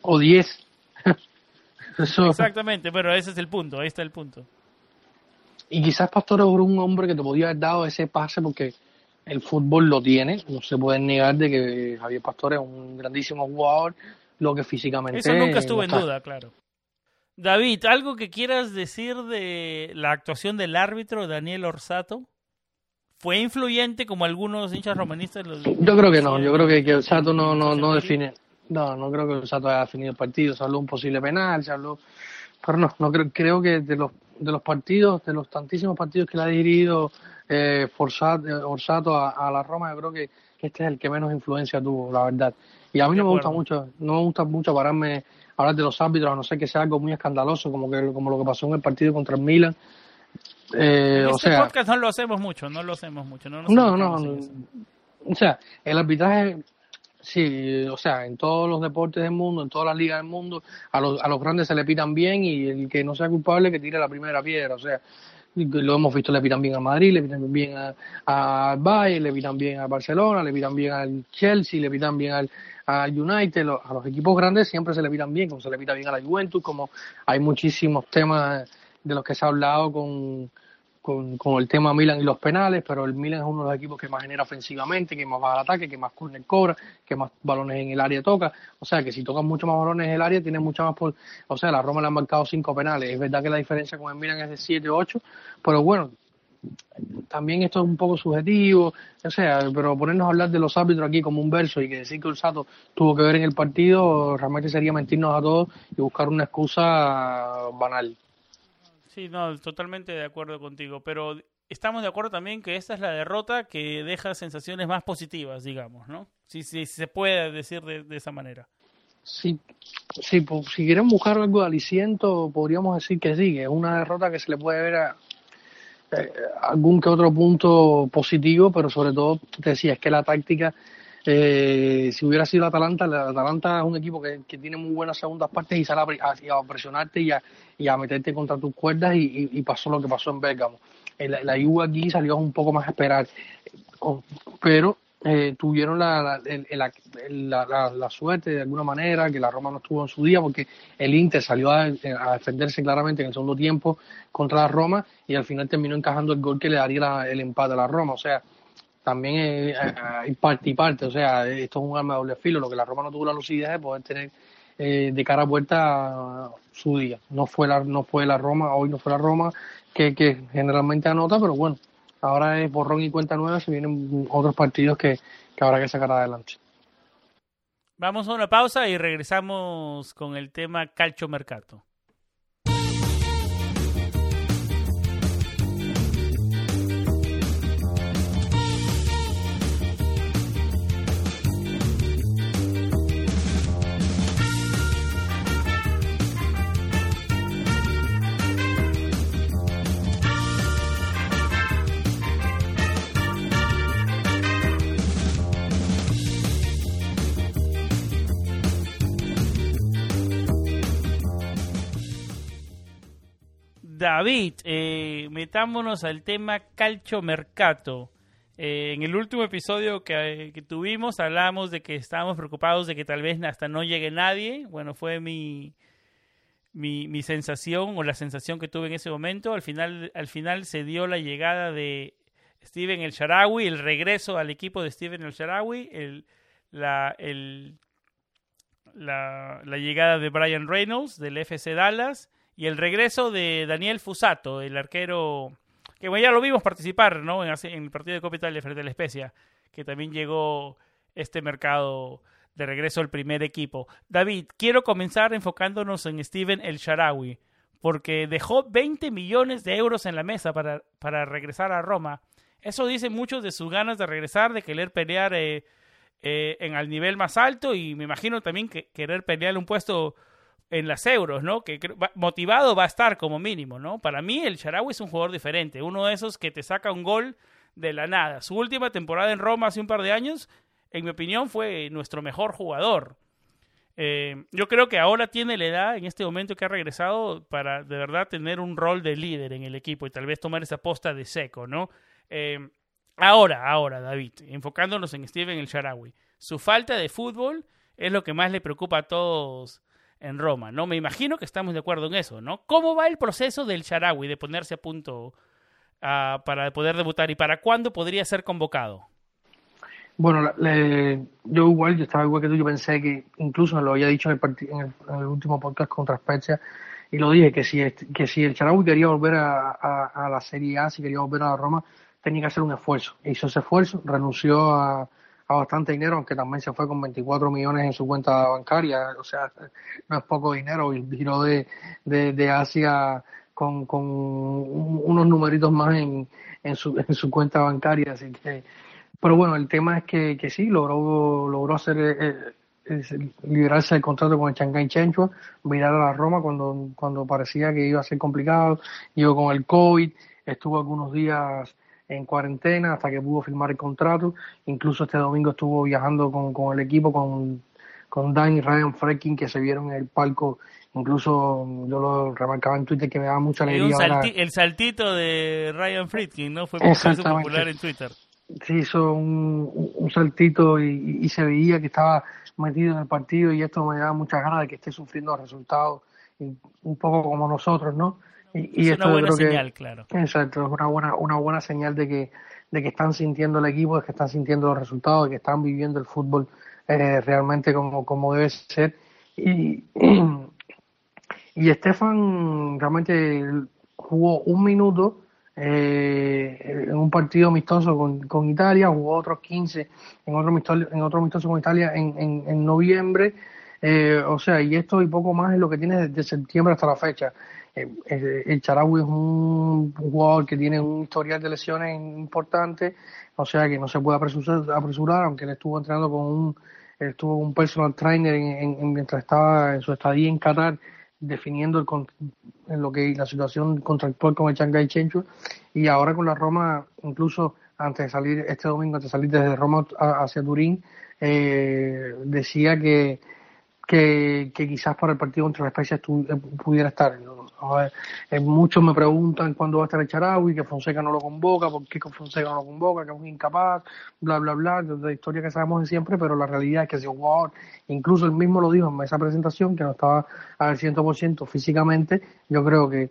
O diez. [LAUGHS] Exactamente, pero ese es el punto, ahí está el punto. Y quizás Pastor es un hombre que te podía haber dado ese pase porque el fútbol lo tiene. No se puede negar de que Javier Pastor es un grandísimo jugador, lo que físicamente. Eso nunca estuvo en duda, claro. David, ¿algo que quieras decir de la actuación del árbitro Daniel Orsato? ¿Fue influyente como algunos hinchas romanistas? Yo creo que no, yo creo que, que Orsato no, no, no define. No, no creo que Orsato haya definido el partido. Se habló un posible penal, se habló. Pero no, no creo, creo que de los de los partidos, de los tantísimos partidos que le ha dirigido eh, Orsato a, la Roma, yo creo que, este es el que menos influencia tuvo, la verdad. Y a mí no me gusta mucho, no me gusta mucho pararme a hablar de los árbitros, a no ser que sea algo muy escandaloso, como que como lo que pasó en el partido contra el Milan. Eh, o este sea, podcast no lo hacemos mucho, no lo hacemos mucho. No, no, no, o sea, el arbitraje Sí, o sea, en todos los deportes del mundo, en todas las ligas del mundo, a los, a los grandes se le pitan bien y el que no sea culpable que tire la primera piedra. O sea, lo hemos visto, le pitan bien a Madrid, le pitan bien al Bayern, le pitan bien a Barcelona, le pitan bien al Chelsea, le pitan bien al, al United. a los equipos grandes siempre se le pitan bien, como se le pita bien a la Juventus, como hay muchísimos temas de los que se ha hablado con con, el tema Milan y los penales, pero el Milan es uno de los equipos que más genera ofensivamente, que más va al ataque, que más corner cobra, que más balones en el área toca. O sea, que si tocas mucho más balones en el área, tienes mucha más... Por... O sea, la Roma le han marcado cinco penales. Es verdad que la diferencia con el Milan es de 7 8, pero bueno, también esto es un poco subjetivo, o sea, pero ponernos a hablar de los árbitros aquí como un verso y que decir que el Sato tuvo que ver en el partido, realmente sería mentirnos a todos y buscar una excusa banal. Sí, no, totalmente de acuerdo contigo, pero estamos de acuerdo también que esta es la derrota que deja sensaciones más positivas, digamos, ¿no? Si, se puede decir de, esa manera. Sí, sí pues, si quieren buscar algo de aliciento, podríamos decir que sí, que es una derrota que se le puede ver a, eh, algún que otro punto positivo, pero sobre todo, te decía, es que la táctica Eh, si hubiera sido el Atalanta, el Atalanta es un equipo que, tiene muy buenas segundas partes y sale a, presionarte y a, y a, meterte contra tus cuerdas y, pasó lo que pasó en Bérgamo. La, la Juve aquí salió un poco más a esperar, pero eh, tuvieron la, la, la, suerte de alguna manera que la Roma no estuvo en su día porque el Inter salió a, defenderse claramente en el segundo tiempo contra la Roma y al final terminó encajando el gol que le daría el empate a la Roma. O sea, también hay parte y parte. O sea, esto es un arma de doble filo. Lo que la Roma no tuvo la lucidez de poder tener eh, de cara a puerta su día. No fue la, no fue la Roma, hoy no fue la Roma que, que generalmente anota, pero bueno, Ahora es borrón y cuenta nueva, se vienen otros partidos que, que habrá que sacar adelante. Vamos a una pausa y regresamos con el tema Calcio Mercato. David, eh, metámonos al tema calcio mercato. Eh, en el último episodio que, tuvimos hablamos de que estábamos preocupados de que tal vez hasta no llegue nadie. Bueno, fue mi, mi, sensación o la sensación que tuve en ese momento. Al final, al final se dio la llegada de Steven El Sharawi, el regreso al equipo de Steven El Sharawi, el, la, el, la, la llegada de Brian Reynolds del FC Dallas y el regreso de Daniel Fusato, el arquero que bueno, ya lo vimos participar ¿no? en, el partido de Copa Italia frente a la Especia, que también llegó este mercado de regreso al primer equipo. David, quiero comenzar enfocándonos en Steven El Sharawi, porque dejó 20 millones de euros en la mesa para, para regresar a Roma. Eso dice mucho de sus ganas de regresar, de querer pelear eh, eh, en el nivel más alto y me imagino también que querer pelear un puesto en las euros, ¿no? Que motivado va a estar como mínimo, ¿no? Para mí el Sharawi es un jugador diferente, uno de esos que te saca un gol de la nada. Su última temporada en Roma hace un par de años, en mi opinión, fue nuestro mejor jugador. Eh, yo creo que ahora tiene la edad, en este momento que ha regresado, para de verdad tener un rol de líder en el equipo y tal vez tomar esa posta de seco, ¿no? Eh, ahora, ahora, David, enfocándonos en Steven el Sharawi. Su falta de fútbol es lo que más le preocupa a todos en Roma, ¿no? Me imagino que estamos de acuerdo en eso, ¿no? ¿Cómo va el proceso del Sharawi de ponerse a punto uh, para poder debutar y para cuándo podría ser convocado? Bueno, yo igual, yo estaba igual que tú, yo pensé que incluso lo había dicho en el, en el, último podcast contra Spezia y lo dije, que si, que si el Sharawi quería volver a, a, la Serie A, si quería volver a Roma, tenía que hacer un esfuerzo. Hizo ese esfuerzo, renunció a, a bastante dinero, aunque también se fue con 24 millones en su cuenta bancaria, o sea, no es poco dinero, y giró de, de, Asia con, con unos numeritos más en, en, su, en su cuenta bancaria, así que, pero bueno, el tema es que, que sí, logró, logró hacer, eh, eh liberarse del contrato con el Shanghai Chenchua, mirar a la Roma cuando, cuando parecía que iba a ser complicado, llegó con el COVID, estuvo algunos días en cuarentena hasta que pudo firmar el contrato. Incluso este domingo estuvo viajando con, con el equipo, con, con Dan y Ryan Frekin, que se vieron en el palco. Incluso yo lo remarcaba en Twitter que me daba mucha alegría. el saltito de Ryan Frekin, ¿no? Fue popular en Twitter. Sí, hizo un, un saltito y, y, se veía que estaba metido en el partido y esto me daba muchas ganas de que esté sufriendo resultados, un poco como nosotros, ¿no? Y, es una buena señal, claro. Exacto, es una buena, una buena señal de que, de que están sintiendo el equipo, de que están sintiendo los resultados, de que están viviendo el fútbol eh, realmente como, como debe ser. Y, y Estefan realmente jugó un minuto eh, en un partido amistoso con, con, Italia, jugó otros 15 en otro amistoso, en otro amistoso con Italia en, en, en noviembre. Eh, o sea, y esto y poco más es lo que tiene desde septiembre hasta la fecha. Eh, eh, el Charaui es un jugador que tiene un historial de lesiones importante, o sea que no se puede apresurar, aunque él estuvo entrenando con un, estuvo un personal trainer en, mientras estaba en su estadía en Qatar definiendo en lo que la situación contractual con el Shanghai Chenchu y ahora con la Roma incluso antes de salir este domingo antes de salir desde Roma hacia Turín eh, decía que, que, quizás para el partido contra la Especia pudiera estar. Eh, muchos me preguntan cuándo va a estar el Charaui, que Fonseca no lo convoca, por qué Fonseca no lo convoca, que es un incapaz, bla, bla, bla, de la historia que sabemos de siempre, pero la realidad es que si un jugador, incluso él mismo lo dijo en esa presentación, que no estaba al 100% físicamente, yo creo que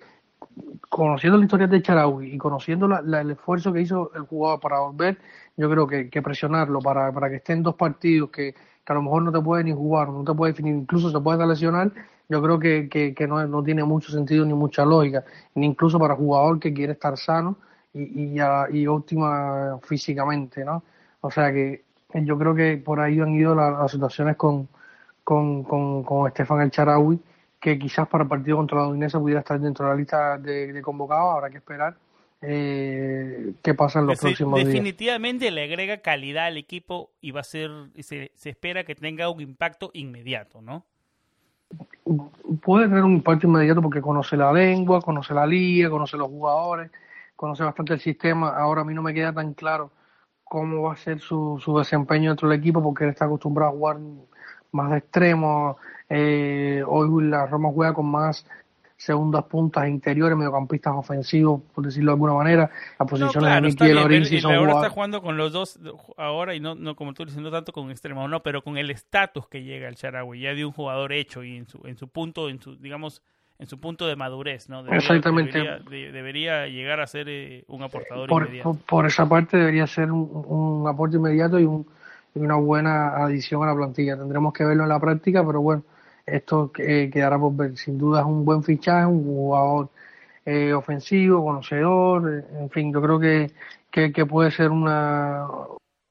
conociendo la historia de Charaui y conociendo el esfuerzo que hizo el jugador para volver, yo creo que, que presionarlo para, para que estén dos partidos que, que a lo mejor no te puede ni jugar, no te puede definir, incluso se puede lesionar, yo creo que, que, no, no, tiene mucho sentido ni mucha lógica, ni incluso para jugador que quiere estar sano y, y, y óptima físicamente, ¿no? O sea que yo creo que por ahí han ido las, situaciones con, con, con, con Estefan El Charaui, que quizás para el partido contra la Udinese pudiera estar dentro de la lista de, de convocados, habrá que esperar eh, qué pasa en los próximos días. Definitivamente le agrega calidad al equipo y va a ser, se, se espera que tenga un impacto inmediato, ¿no? Puede tener un impacto inmediato porque conoce la lengua, conoce la liga, conoce los jugadores, conoce bastante el sistema. Ahora a mí no me queda tan claro cómo va a ser su, su desempeño dentro del equipo porque él está acostumbrado a jugar más de extremo. Eh, hoy la Roma juega con más segundas puntas interiores, mediocampistas ofensivos, por decirlo de alguna manera. Las posiciones de Miki y son Ahora está jugando con los dos, ahora, y no, no como tú diciendo tanto con extremos, no, pero con el estatus que llega el Charawi, ya de un jugador hecho y en su, en su punto, en su, digamos, en su punto de madurez, ¿no? Exactamente. Debería, llegar a ser eh, un aportador por, inmediato. Por, esa parte debería ser un, un aporte inmediato y, un, y una buena adición a la plantilla. Tendremos que verlo en la práctica, pero bueno, esto eh, quedará por ver. Sin duda es un buen fichaje, un jugador eh, ofensivo, conocedor, eh, en fin, yo creo que, que, puede ser una,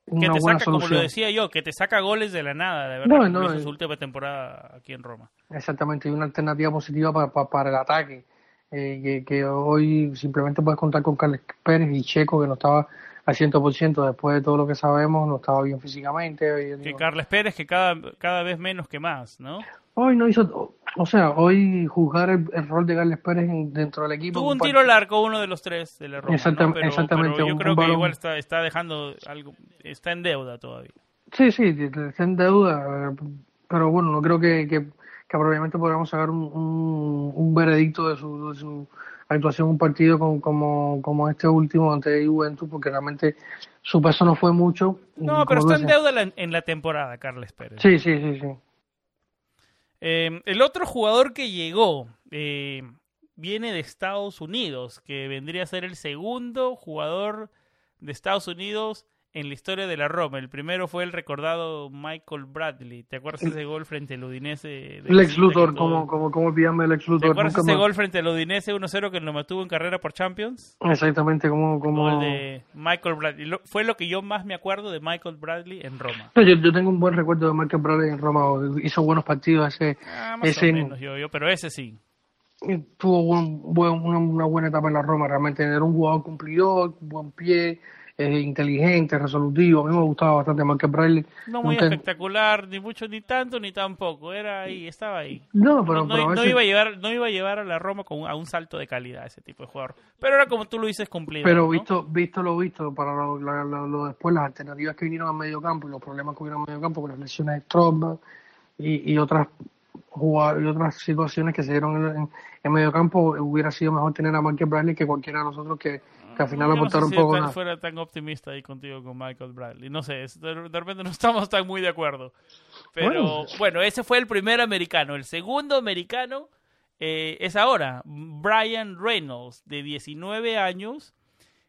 una que te saca, como lo decía yo, que te saca goles de la nada, de verdad, no, no, su última temporada aquí en Roma. Exactamente, y una alternativa positiva para, para, el ataque, que, que, hoy simplemente puedes contar con Carles Pérez y Checo, que no estaba al 100% después de todo lo que sabemos, no estaba bien físicamente. Que Carles Pérez que cada, cada vez menos que más, ¿no? Hoy no hizo, o sea, hoy juzgar el, rol de Carles Pérez dentro del equipo. Tuvo un tiro largo, uno de los tres del error. Exactamente, yo creo que igual está, está dejando algo, está en deuda todavía. Sí, sí, está en deuda, pero bueno, no creo que, que, probablemente podamos sacar un, un, veredicto de su, de su actuación en un partido como, como este último ante Juventus, porque realmente su peso no fue mucho. No, pero está en deuda en la temporada, Carles Pérez. Sí, sí, sí, sí. Eh, el otro jugador que llegó eh, viene de Estados Unidos, que vendría a ser el segundo jugador de Estados Unidos en la historia de la Roma. El primero fue el recordado Michael Bradley. ¿Te acuerdas ese gol frente al Udinese? Lex Luthor, como, como, como el Lex Luthor. ¿Te acuerdas ese gol frente al Udinese 1-0 que lo mantuvo en carrera por Champions? Exactamente, como... como... el de Michael Bradley. fue lo que yo más me acuerdo de Michael Bradley en Roma. yo, yo, tengo un buen recuerdo de Michael Bradley en Roma. Hizo buenos partidos ese... Ah, más ese... o menos, yo, yo, pero ese sí tuvo una, buena etapa en la Roma, realmente era un jugador cumplidor, buen pie, inteligente, resolutivo. A mí me gustaba bastante Michael Bradley. No muy espectacular, ni mucho, ni tanto, ni tampoco. Era ahí, estaba ahí. No, pero, no, iba a llevar, no iba a llevar a la Roma con, a un salto de calidad ese tipo de jugador. Pero era como tú lo dices cumplido. Pero visto, visto lo visto, para lo, después, las alternativas que vinieron al medio campo y los problemas que hubieron al medio campo con las lesiones de Stromba y, y otras y otras situaciones que se dieron en, en, medio campo, hubiera sido mejor tener a Michael Bradley que cualquiera de nosotros que, que al final aportaron no un poco. No fuera tan optimista ahí contigo con Michael Bradley. No sé, de, repente no estamos tan muy de acuerdo. Pero bueno, ese fue el primer americano. El segundo americano eh, es ahora Brian Reynolds, de 19 años.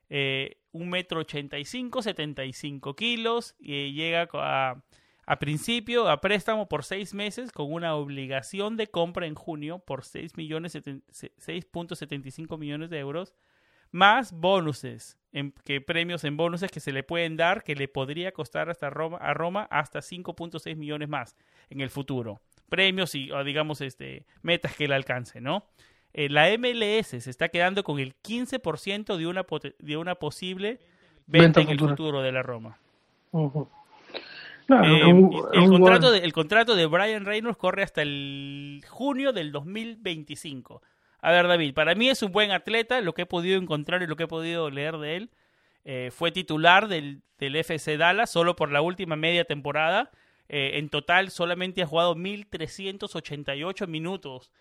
Eh, un metro ochenta y cinco, setenta y cinco kilos, y llega a, a principio a préstamo por seis meses con una obligación de compra en junio por 6.75 millones de euros, más bonuses, en, que premios en bonuses que se le pueden dar, que le podría costar hasta Roma, a Roma hasta 5.6 millones más en el futuro. Premios y, digamos, este, metas que le alcance, ¿no? Eh, la MLS se está quedando con el 15% de una, de una posible venta, en el futuro de la Roma. Eh, el, contrato de, el contrato de Brian Reynolds corre hasta el junio del 2025. A ver, David, para mí es un buen atleta, lo que he podido encontrar y lo que he podido leer de él. eh, fue titular del, del FC Dallas solo por la última media temporada. Eh, en total solamente ha jugado 1.388 minutos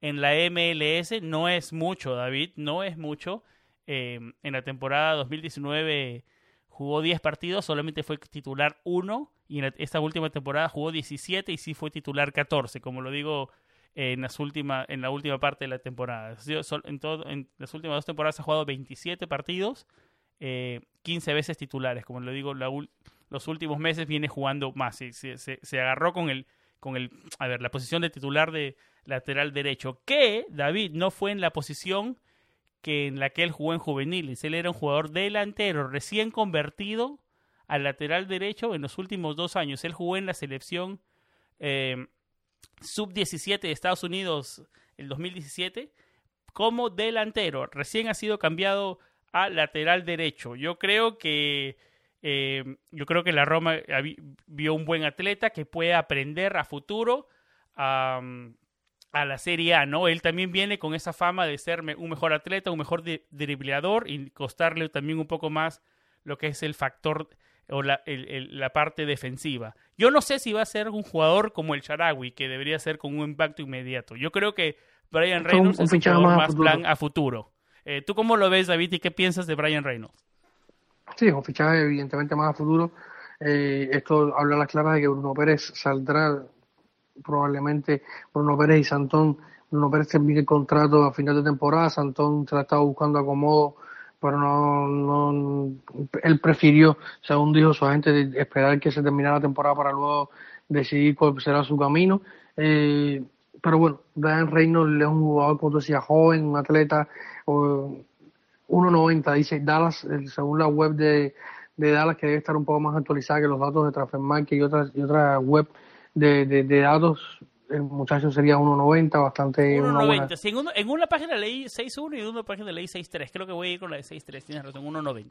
en la MLS. No es mucho, David, no es mucho. Eh, en la temporada 2019 jugó 10 partidos, solamente fue titular 1 y en esta última temporada jugó 17 y sí fue titular 14, como lo digo en, las última, en la última parte de la temporada. En, en las últimas dos temporadas ha jugado 27 partidos, eh, 15 veces titulares, como lo digo, los últimos meses viene jugando más, se, se, se agarró con el, con el, a ver, la posición de titular de lateral derecho, que David no fue en la posición que en la que él jugó en juveniles. Él era un jugador delantero, recién convertido al lateral derecho en los últimos dos años. Él jugó en la selección eh, sub-17 de Estados Unidos el 2017 como delantero. Recién ha sido cambiado a lateral derecho. Yo creo que eh, yo creo que la Roma vio un buen atleta que puede aprender a futuro a, a la Serie A, ¿no? Él también viene con esa fama de ser un mejor atleta, un mejor dribleador y costarle también un poco más lo que es el factor o la, la, parte defensiva. Yo no sé si va a ser un jugador como el Charawi, que debería ser con un impacto inmediato. Yo creo que Brian Reynolds es un jugador más, plan a futuro. Eh, ¿Tú cómo lo ves, David, y qué piensas de Brian Reynolds? Sí, un fichaje evidentemente más a futuro. Eh, esto habla a las claras de que Bruno Pérez saldrá probablemente Bruno Pérez y Santón. Bruno Pérez termine el contrato a final de temporada, Santón se la estaba buscando acomodo, pero no, no, él prefirió, según dijo su agente, esperar que se terminara la temporada para luego decidir cuál será su camino. Eh, pero bueno, Brian Reynolds es un jugador, como tú decías, joven, un atleta, 1.90, dice Dallas, según la web de, Dallas, que debe estar un poco más actualizada que los datos de Transfermarkt y otras, y otras web de, datos, el muchacho sería 1.90, bastante... 1.90, sí, en, una página leí 6.1 y en una página leí 6.3, creo que voy a ir con la de 6.3, tienes razón, 1.90.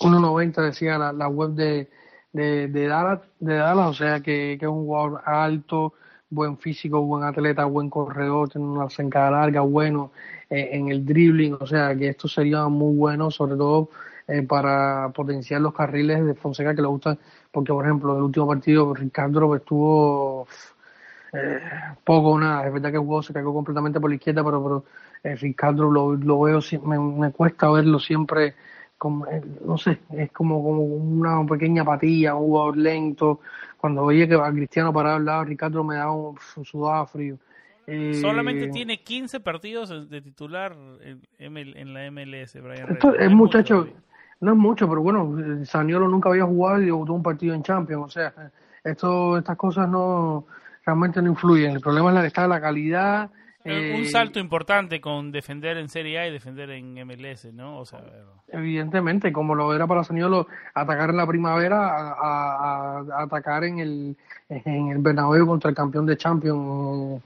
1.90 decía la, la web de, de, de, Dallas, de Dallas, o sea que, que es un jugador alto, buen físico, buen atleta, buen corredor, tiene una zancada larga, bueno eh, en el dribbling, o sea que esto sería muy bueno, sobre todo eh, para potenciar los carriles de Fonseca que le gustan, porque por ejemplo, en el último partido Ricardo estuvo eh, poco o nada, es verdad que el juego se cayó completamente por la izquierda, pero, pero eh, Ricardo lo, lo veo, me, me cuesta verlo siempre como, eh, no sé, es como, como una pequeña patilla, un jugador lento. Cuando oye que va Cristiano para al lado, Ricardo me da un, sudado frío. Solamente tiene 15 partidos de titular en, en la MLS, Brian Esto es muchacho, no es mucho, pero bueno, Saniolo nunca había jugado y debutó un partido en Champions, o sea, esto, estas cosas no realmente no influyen. El problema es la está la calidad. un eh, salto importante con defender en Serie A y defender en MLS, ¿no? O sea, evidentemente, como lo era para Saniolo, atacar en la primavera, a, atacar en el en el Bernabéu contra el campeón de Champions.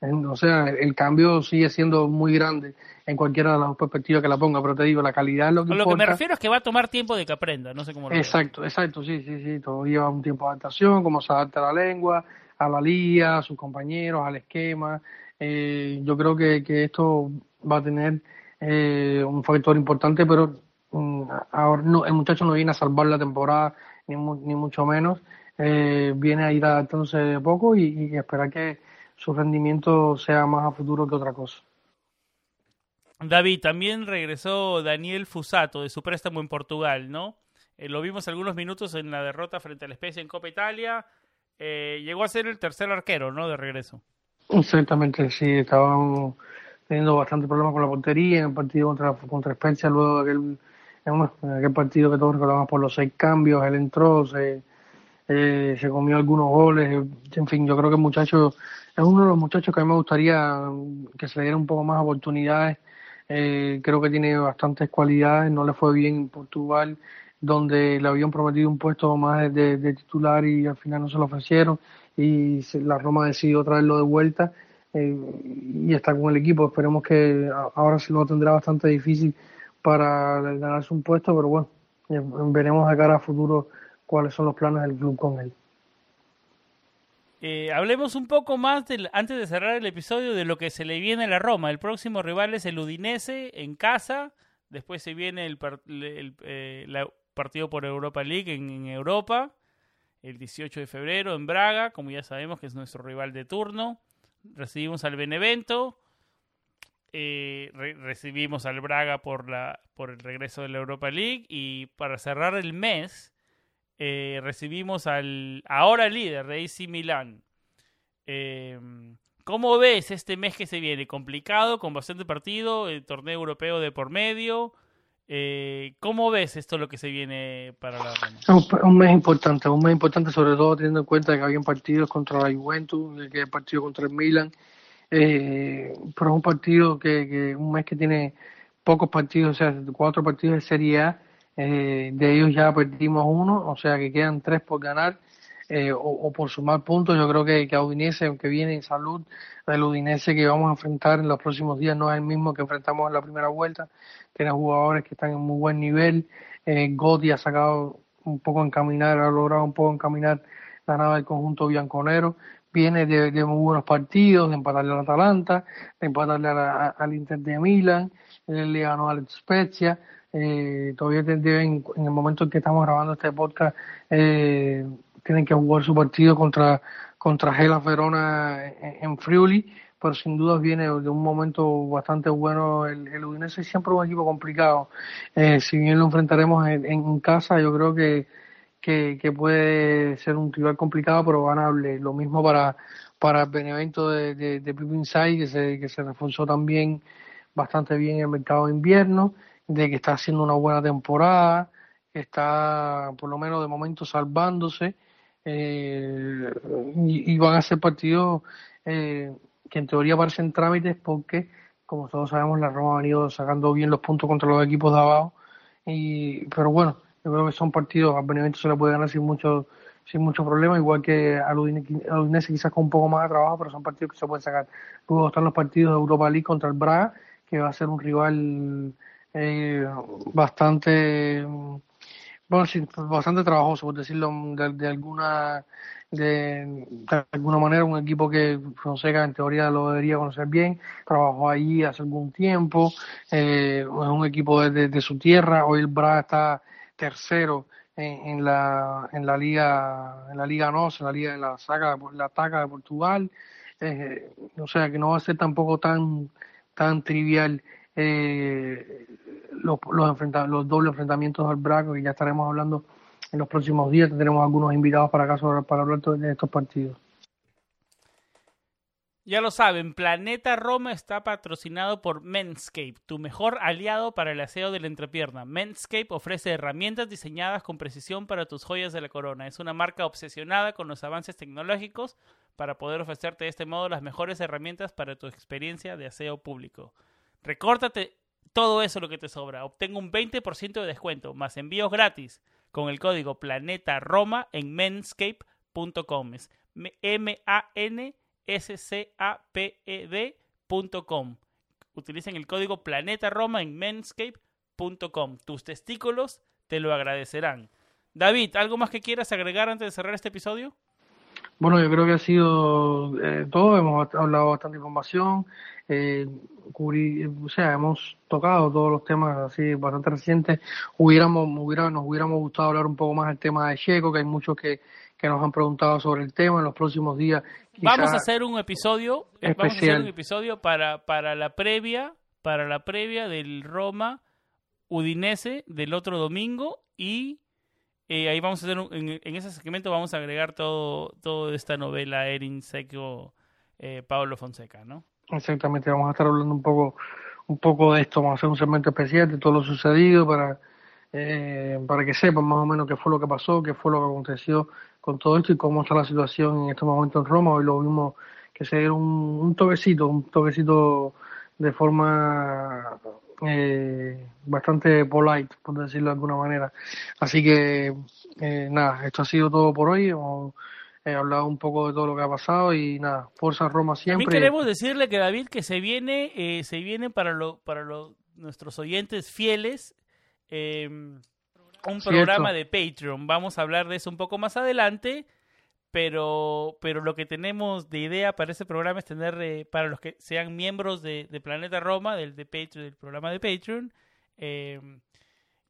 o sea, el cambio sigue siendo muy grande en cualquiera de las perspectivas que la ponga, pero te digo, la calidad es lo que Lo que me refiero es que va a tomar tiempo de que aprenda, no sé cómo lo Exacto, exacto, sí, sí, sí, todo lleva un tiempo de adaptación, cómo se adapta la lengua, a la liga, a sus compañeros, al esquema. Eh, yo creo que, que esto va a tener eh, un factor importante, pero um, ahora no, el muchacho no viene a salvar la temporada, ni, ni mucho menos. Eh, viene a ir adaptándose de poco y, y esperar que su rendimiento sea más a futuro que otra cosa. David, también regresó Daniel Fusato de su préstamo en Portugal, ¿no? Eh, lo vimos algunos minutos en la derrota frente a la especie en Copa Italia. Eh, llegó a ser el tercer arquero, ¿no? De regreso. Exactamente, sí. Estaban teniendo bastante problemas con la portería en el partido contra, contra Spezia, luego de aquel, en aquel partido que todos recordamos por los seis cambios. Él entró, se, eh, se comió algunos goles. En fin, yo creo que el muchacho es uno de los muchachos que a mí me gustaría que se le diera un poco más oportunidades eh, creo que tiene bastantes cualidades, no le fue bien en Portugal, donde le habían prometido un puesto más de, titular y al final no se lo ofrecieron y la Roma decidió traerlo de vuelta eh, y está con el equipo. Esperemos que ahora se lo tendrá bastante difícil para ganarse un puesto, pero bueno, eh, veremos de cara a futuro cuáles son los planes del club con él. Eh, hablemos un poco más, antes de cerrar el episodio, de lo que se le viene a la Roma. El próximo rival es el Udinese en casa. Después se viene el, partido por Europa League en, Europa, el 18 de febrero en Braga, como ya sabemos que es nuestro rival de turno. Recibimos al Benevento, recibimos al Braga por, la, por el regreso de la Europa League y para cerrar el mes eh, recibimos al ahora líder de AC Milán. Eh, ¿Cómo ves este mes que se viene? Complicado, con bastante partido, el torneo europeo de por medio. Eh, ¿Cómo ves esto lo que se viene para la Un, mes importante, un mes importante sobre todo teniendo en cuenta que habían partidos contra la Juventus, que hay partido contra el Milan, eh, pero es un partido que, que, un mes que tiene pocos partidos, o sea, cuatro partidos de Serie A, eh, de ellos ya perdimos uno, o sea que quedan tres por ganar eh, o, por sumar puntos. Yo creo que, que Udinese, aunque viene en salud, el Udinese que vamos a enfrentar en los próximos días no es el mismo que enfrentamos en la primera vuelta. Tiene jugadores que están en muy buen nivel. Eh, Gotti ha sacado un poco encaminar, ha logrado un poco encaminar la nave del conjunto bianconero. Viene de, muy buenos partidos, de empatarle al Atalanta, de empatarle al Inter de Milan, le ganó al Spezia eh, todavía deben, en el momento en que estamos grabando este podcast, eh, tienen que jugar su partido contra, contra Gela Verona en, Friuli, pero sin duda viene de un momento bastante bueno el, el Udinese, es siempre un equipo complicado. Eh, si bien lo enfrentaremos en, casa, yo creo que, que, puede ser un rival complicado, pero ganable. Lo mismo para, para el Benevento de, de, de Pipin que se, que se reforzó también bastante bien en el mercado de invierno de que está haciendo una buena temporada, que está por lo menos de momento salvándose eh, y, van a ser partidos eh, que en teoría parecen trámites porque como todos sabemos la Roma ha venido sacando bien los puntos contra los equipos de abajo y pero bueno yo creo que son partidos al Benevento se le puede ganar sin mucho sin mucho problema igual que al Udinese, quizás con un poco más de trabajo pero son partidos que se pueden sacar. Luego están los partidos de Europa League contra el Braga que va a ser un rival eh, bastante bueno sí, bastante trabajoso por decirlo de, alguna de, alguna manera un equipo que Fonseca en teoría lo debería conocer bien trabajó allí hace algún tiempo eh, es un equipo de, su tierra hoy el Braga está tercero en, la en la liga en la liga no en la liga en la saga la taca de Portugal eh, o sea que no va a ser tampoco tan tan trivial eh, los, los, dobles enfrentamientos al Braco, y ya estaremos hablando en los próximos días. Tendremos algunos invitados para acá para hablar de estos partidos. Ya lo saben, Planeta Roma está patrocinado por Menscape, tu mejor aliado para el aseo de la entrepierna. Menscape ofrece herramientas diseñadas con precisión para tus joyas de la corona. Es una marca obsesionada con los avances tecnológicos para poder ofrecerte de este modo las mejores herramientas para tu experiencia de aseo público. Recórtate todo eso lo que te sobra. Obtengo un 20% de descuento más envíos gratis con el código Planeta Roma en menscape.com. Es M-A-N-S-C-A-P-E-D.com. Utilicen el código Planeta Roma en menscape.com. Tus testículos te lo agradecerán. David, ¿algo más que quieras agregar antes de cerrar este episodio? Bueno, yo creo que ha sido eh, todo, hemos hablado bastante información, eh, o sea, hemos tocado todos los temas así bastante recientes. Hubiéramos, hubiera, nos hubiéramos gustado hablar un poco más del tema de Checo, que hay muchos que, que nos han preguntado sobre el tema en los próximos días. Vamos a hacer un episodio, especial. Eh, vamos a hacer un episodio para, para la previa, para la previa del Roma Udinese del otro domingo y eh, ahí vamos a hacer, en, ese segmento vamos a agregar todo, todo esta novela Erin Seco, eh, Pablo Fonseca, ¿no? Exactamente, vamos a estar hablando un poco, un poco de esto, vamos a hacer un segmento especial de todo lo sucedido para, eh, para que sepan más o menos qué fue lo que pasó, qué fue lo que aconteció con todo esto y cómo está la situación en este momento en Roma. Hoy lo vimos que se dieron un, un toquecito, un toquecito de forma eh, bastante polite, por decirlo de alguna manera. Así que, eh, nada, esto ha sido todo por hoy. Hemos hablado un poco de todo lo que ha pasado y nada, Fuerza Roma siempre. También queremos decirle que David, que se viene, eh, se viene para, lo, para nuestros oyentes fieles. un programa de Patreon. Vamos a hablar de eso un poco más adelante pero, pero lo que tenemos de idea para ese programa es tener, eh, para los que sean miembros de, Planeta Roma, del, de Patreon, del programa de Patreon, eh,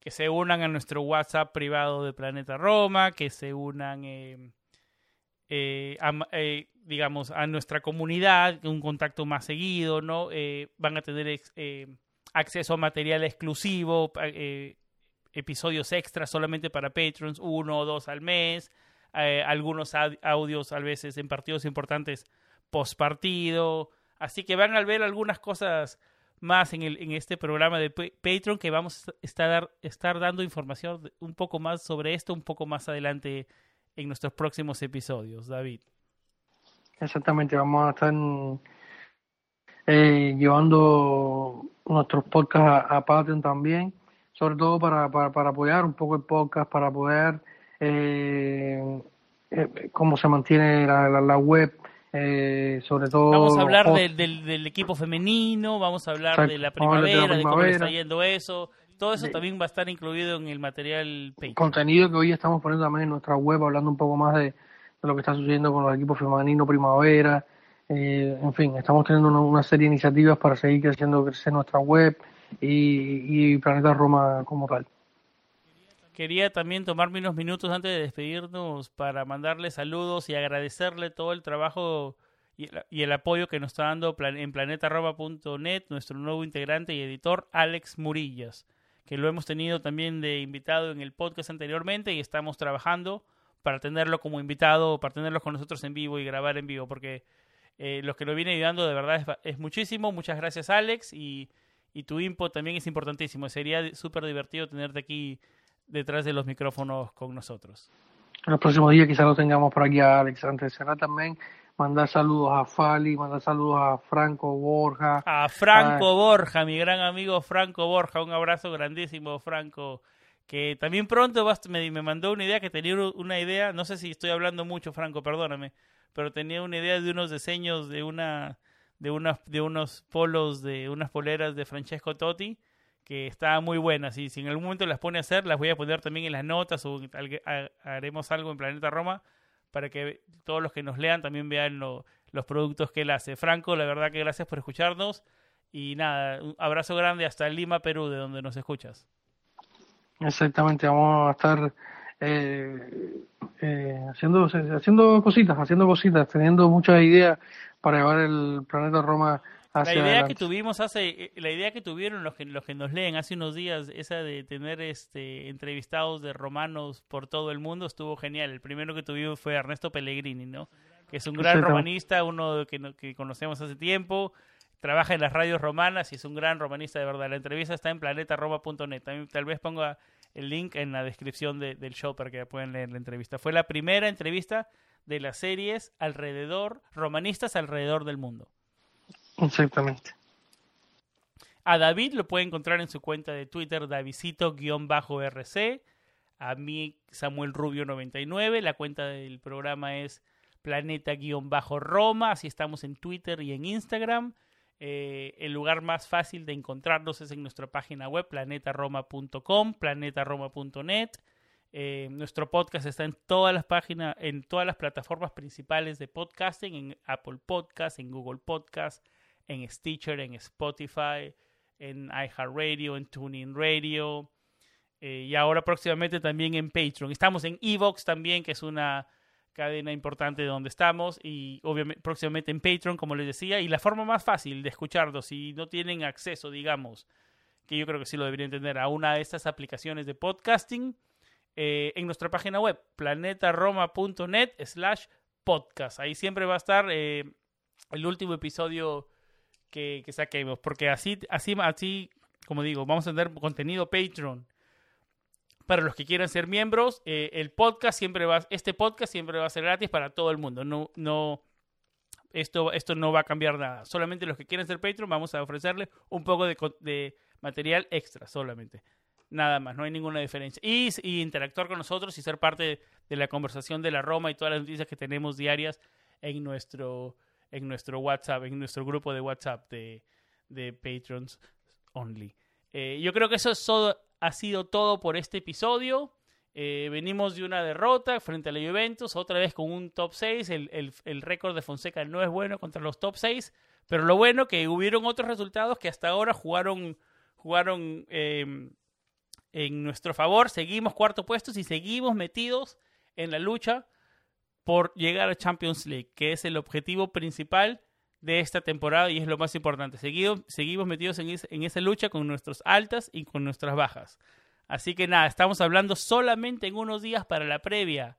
que se unan a nuestro WhatsApp privado de Planeta Roma, que se unan, eh, eh, a, digamos, a nuestra comunidad, un contacto más seguido, ¿no? Van a tener acceso a material exclusivo, episodios extras solamente para patrons, uno o dos al mes, eh, algunos au- audios a veces en partidos importantes post partido. Así que van a ver algunas cosas más en, el, en este programa de Pa- Patreon que vamos a estar, estar dando información un poco más sobre esto un poco más adelante en nuestros próximos episodios, David. Exactamente, vamos a estar eh, llevando nuestros podcasts a, a Patreon también, sobre todo para, para, para apoyar un poco el podcast, para poder eh, eh, cómo se mantiene la, la, la web, eh, sobre todo... Vamos a hablar post- del, del, equipo femenino, vamos a hablar Exacto, de la vamos a hablar de la primavera, de, cómo está primavera. yendo eso. Todo eso De- también va a estar incluido en el material Patreon. contenido que hoy estamos poniendo también en nuestra web, hablando un poco más de, de lo que está sucediendo con los equipos femeninos, primavera, eh, en fin, estamos teniendo una, una serie de iniciativas para seguir creciendo, crecer nuestra web y, y Planeta Roma como tal. Quería también tomarme unos minutos antes de despedirnos para mandarle saludos y agradecerle todo el trabajo y el, apoyo que nos está dando en planetarroba.net nuestro nuevo integrante y editor Alex Murillas, que lo hemos tenido también de invitado en el podcast anteriormente y estamos trabajando para tenerlo como invitado, para tenerlo con nosotros en vivo y grabar en vivo, porque eh, los que lo viene ayudando de verdad es, es muchísimo. Muchas gracias Alex y, y tu input también es importantísimo. Sería súper divertido tenerte aquí detrás de los micrófonos con nosotros. En los próximos días quizás lo tengamos por aquí a Alex. Antes cerrar también, mandar saludos a Fali, mandar saludos a Franco Borja, A Franco. Borja, mi gran amigo Franco Borja, un abrazo grandísimo, Franco, que también pronto vas- me, me mandó una idea, que tenía una idea, no sé si estoy hablando mucho, Franco, perdóname, pero tenía una idea de unos diseños de una de unas de unos polos de unas poleras de Francesco Totti que estaban muy buenas y si en algún momento las pone a hacer las voy a poner también en las notas o haremos algo en Planeta Roma para que todos los que nos lean también vean lo- los productos que él hace. Franco, la verdad que gracias por escucharnos y nada, un abrazo grande hasta Lima, Perú, de donde nos escuchas. Exactamente, vamos a estar eh, eh, haciendo, haciendo cositas, haciendo cositas, teniendo muchas ideas para llevar el planeta Roma La idea adelante. que tuvimos hace, eh, la idea que tuvieron los que, los que nos leen hace unos días, esa de tener este entrevistados de romanos por todo el mundo, estuvo genial. El primero que tuvimos fue Ernesto Pellegrini, ¿no? Que es un gran romanista, uno que, que conocemos hace tiempo, trabaja en las radios romanas y es un gran romanista de verdad. La entrevista está en planetaroma.net. También tal vez ponga el link en la descripción de- del show para que puedan leer la entrevista. Fue la primera entrevista de las series alrededor, romanistas alrededor del mundo. Exactamente. A David lo puede encontrar en su cuenta de Twitter, Davidito-RC. A mí, Samuel Rubio99. La cuenta del programa es Planeta-Roma. Así estamos en Twitter y en Instagram. Eh, el lugar más fácil de encontrarnos es en nuestra página web, planetaroma.com, planetaroma.net. Eh, nuestro podcast está en todas las páginas, en todas las plataformas principales de podcasting, en Apple Podcast, en Google Podcast, en Stitcher, en Spotify, en iHeartRadio, en TuneIn Radio eh, y ahora próximamente también en Patreon. Estamos en Evox también, que es una cadena importante de donde estamos y obviamente próximamente en Patreon, como les decía, y la forma más fácil de escucharnos si no tienen acceso, digamos, que yo creo que sí lo deberían tener a una de estas aplicaciones de podcasting, eh, en nuestra página web, planetaroma.net slash podcast. Ahí siempre va a estar eh, el último episodio que, que saquemos, porque así, así, así, como digo, vamos a tener contenido Patreon para los que quieran ser miembros. Eh, el podcast siempre va, este podcast siempre va a ser gratis para todo el mundo. No, no, esto, esto no va a cambiar nada. Solamente los que quieran ser Patreon vamos a ofrecerle un poco de, de material extra solamente. Nada más, no hay ninguna diferencia. Y interactuar con nosotros y ser parte de la conversación de la Roma y todas las noticias que tenemos diarias en nuestro, en nuestro WhatsApp, en nuestro grupo de WhatsApp de, de Patrons Only. Eh, yo creo que eso es todo- ha sido todo por este episodio. Eh, venimos de una derrota frente a la Juventus, otra vez con un top 6. El, el, el récord de Fonseca no es bueno contra los top 6, pero lo bueno que hubieron otros resultados que hasta ahora jugaron, jugaron em, en nuestro favor. Seguimos cuarto puestos y seguimos metidos en la lucha por llegar a Champions League, que es el objetivo principal de esta temporada y es lo más importante. seguimos metidos en, esa lucha con nuestras altas y con nuestras bajas. Así que nada, estamos hablando solamente en unos días para la previa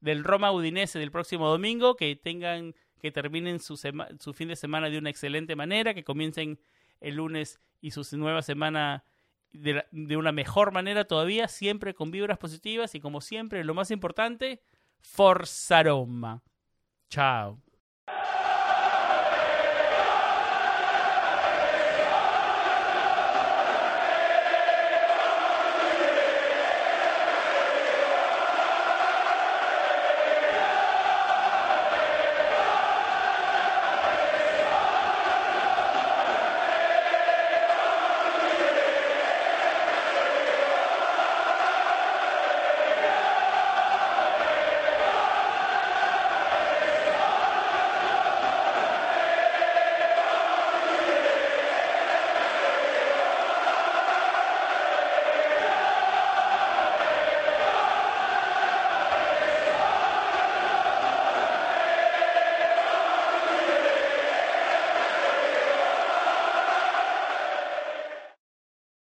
del Roma Udinese del próximo domingo, que tengan, que terminen su, su fin de semana de una excelente manera, que comiencen el lunes y su nueva semana de una mejor manera todavía, siempre con vibras positivas y como siempre, lo más importante, Forza Roma. Chao.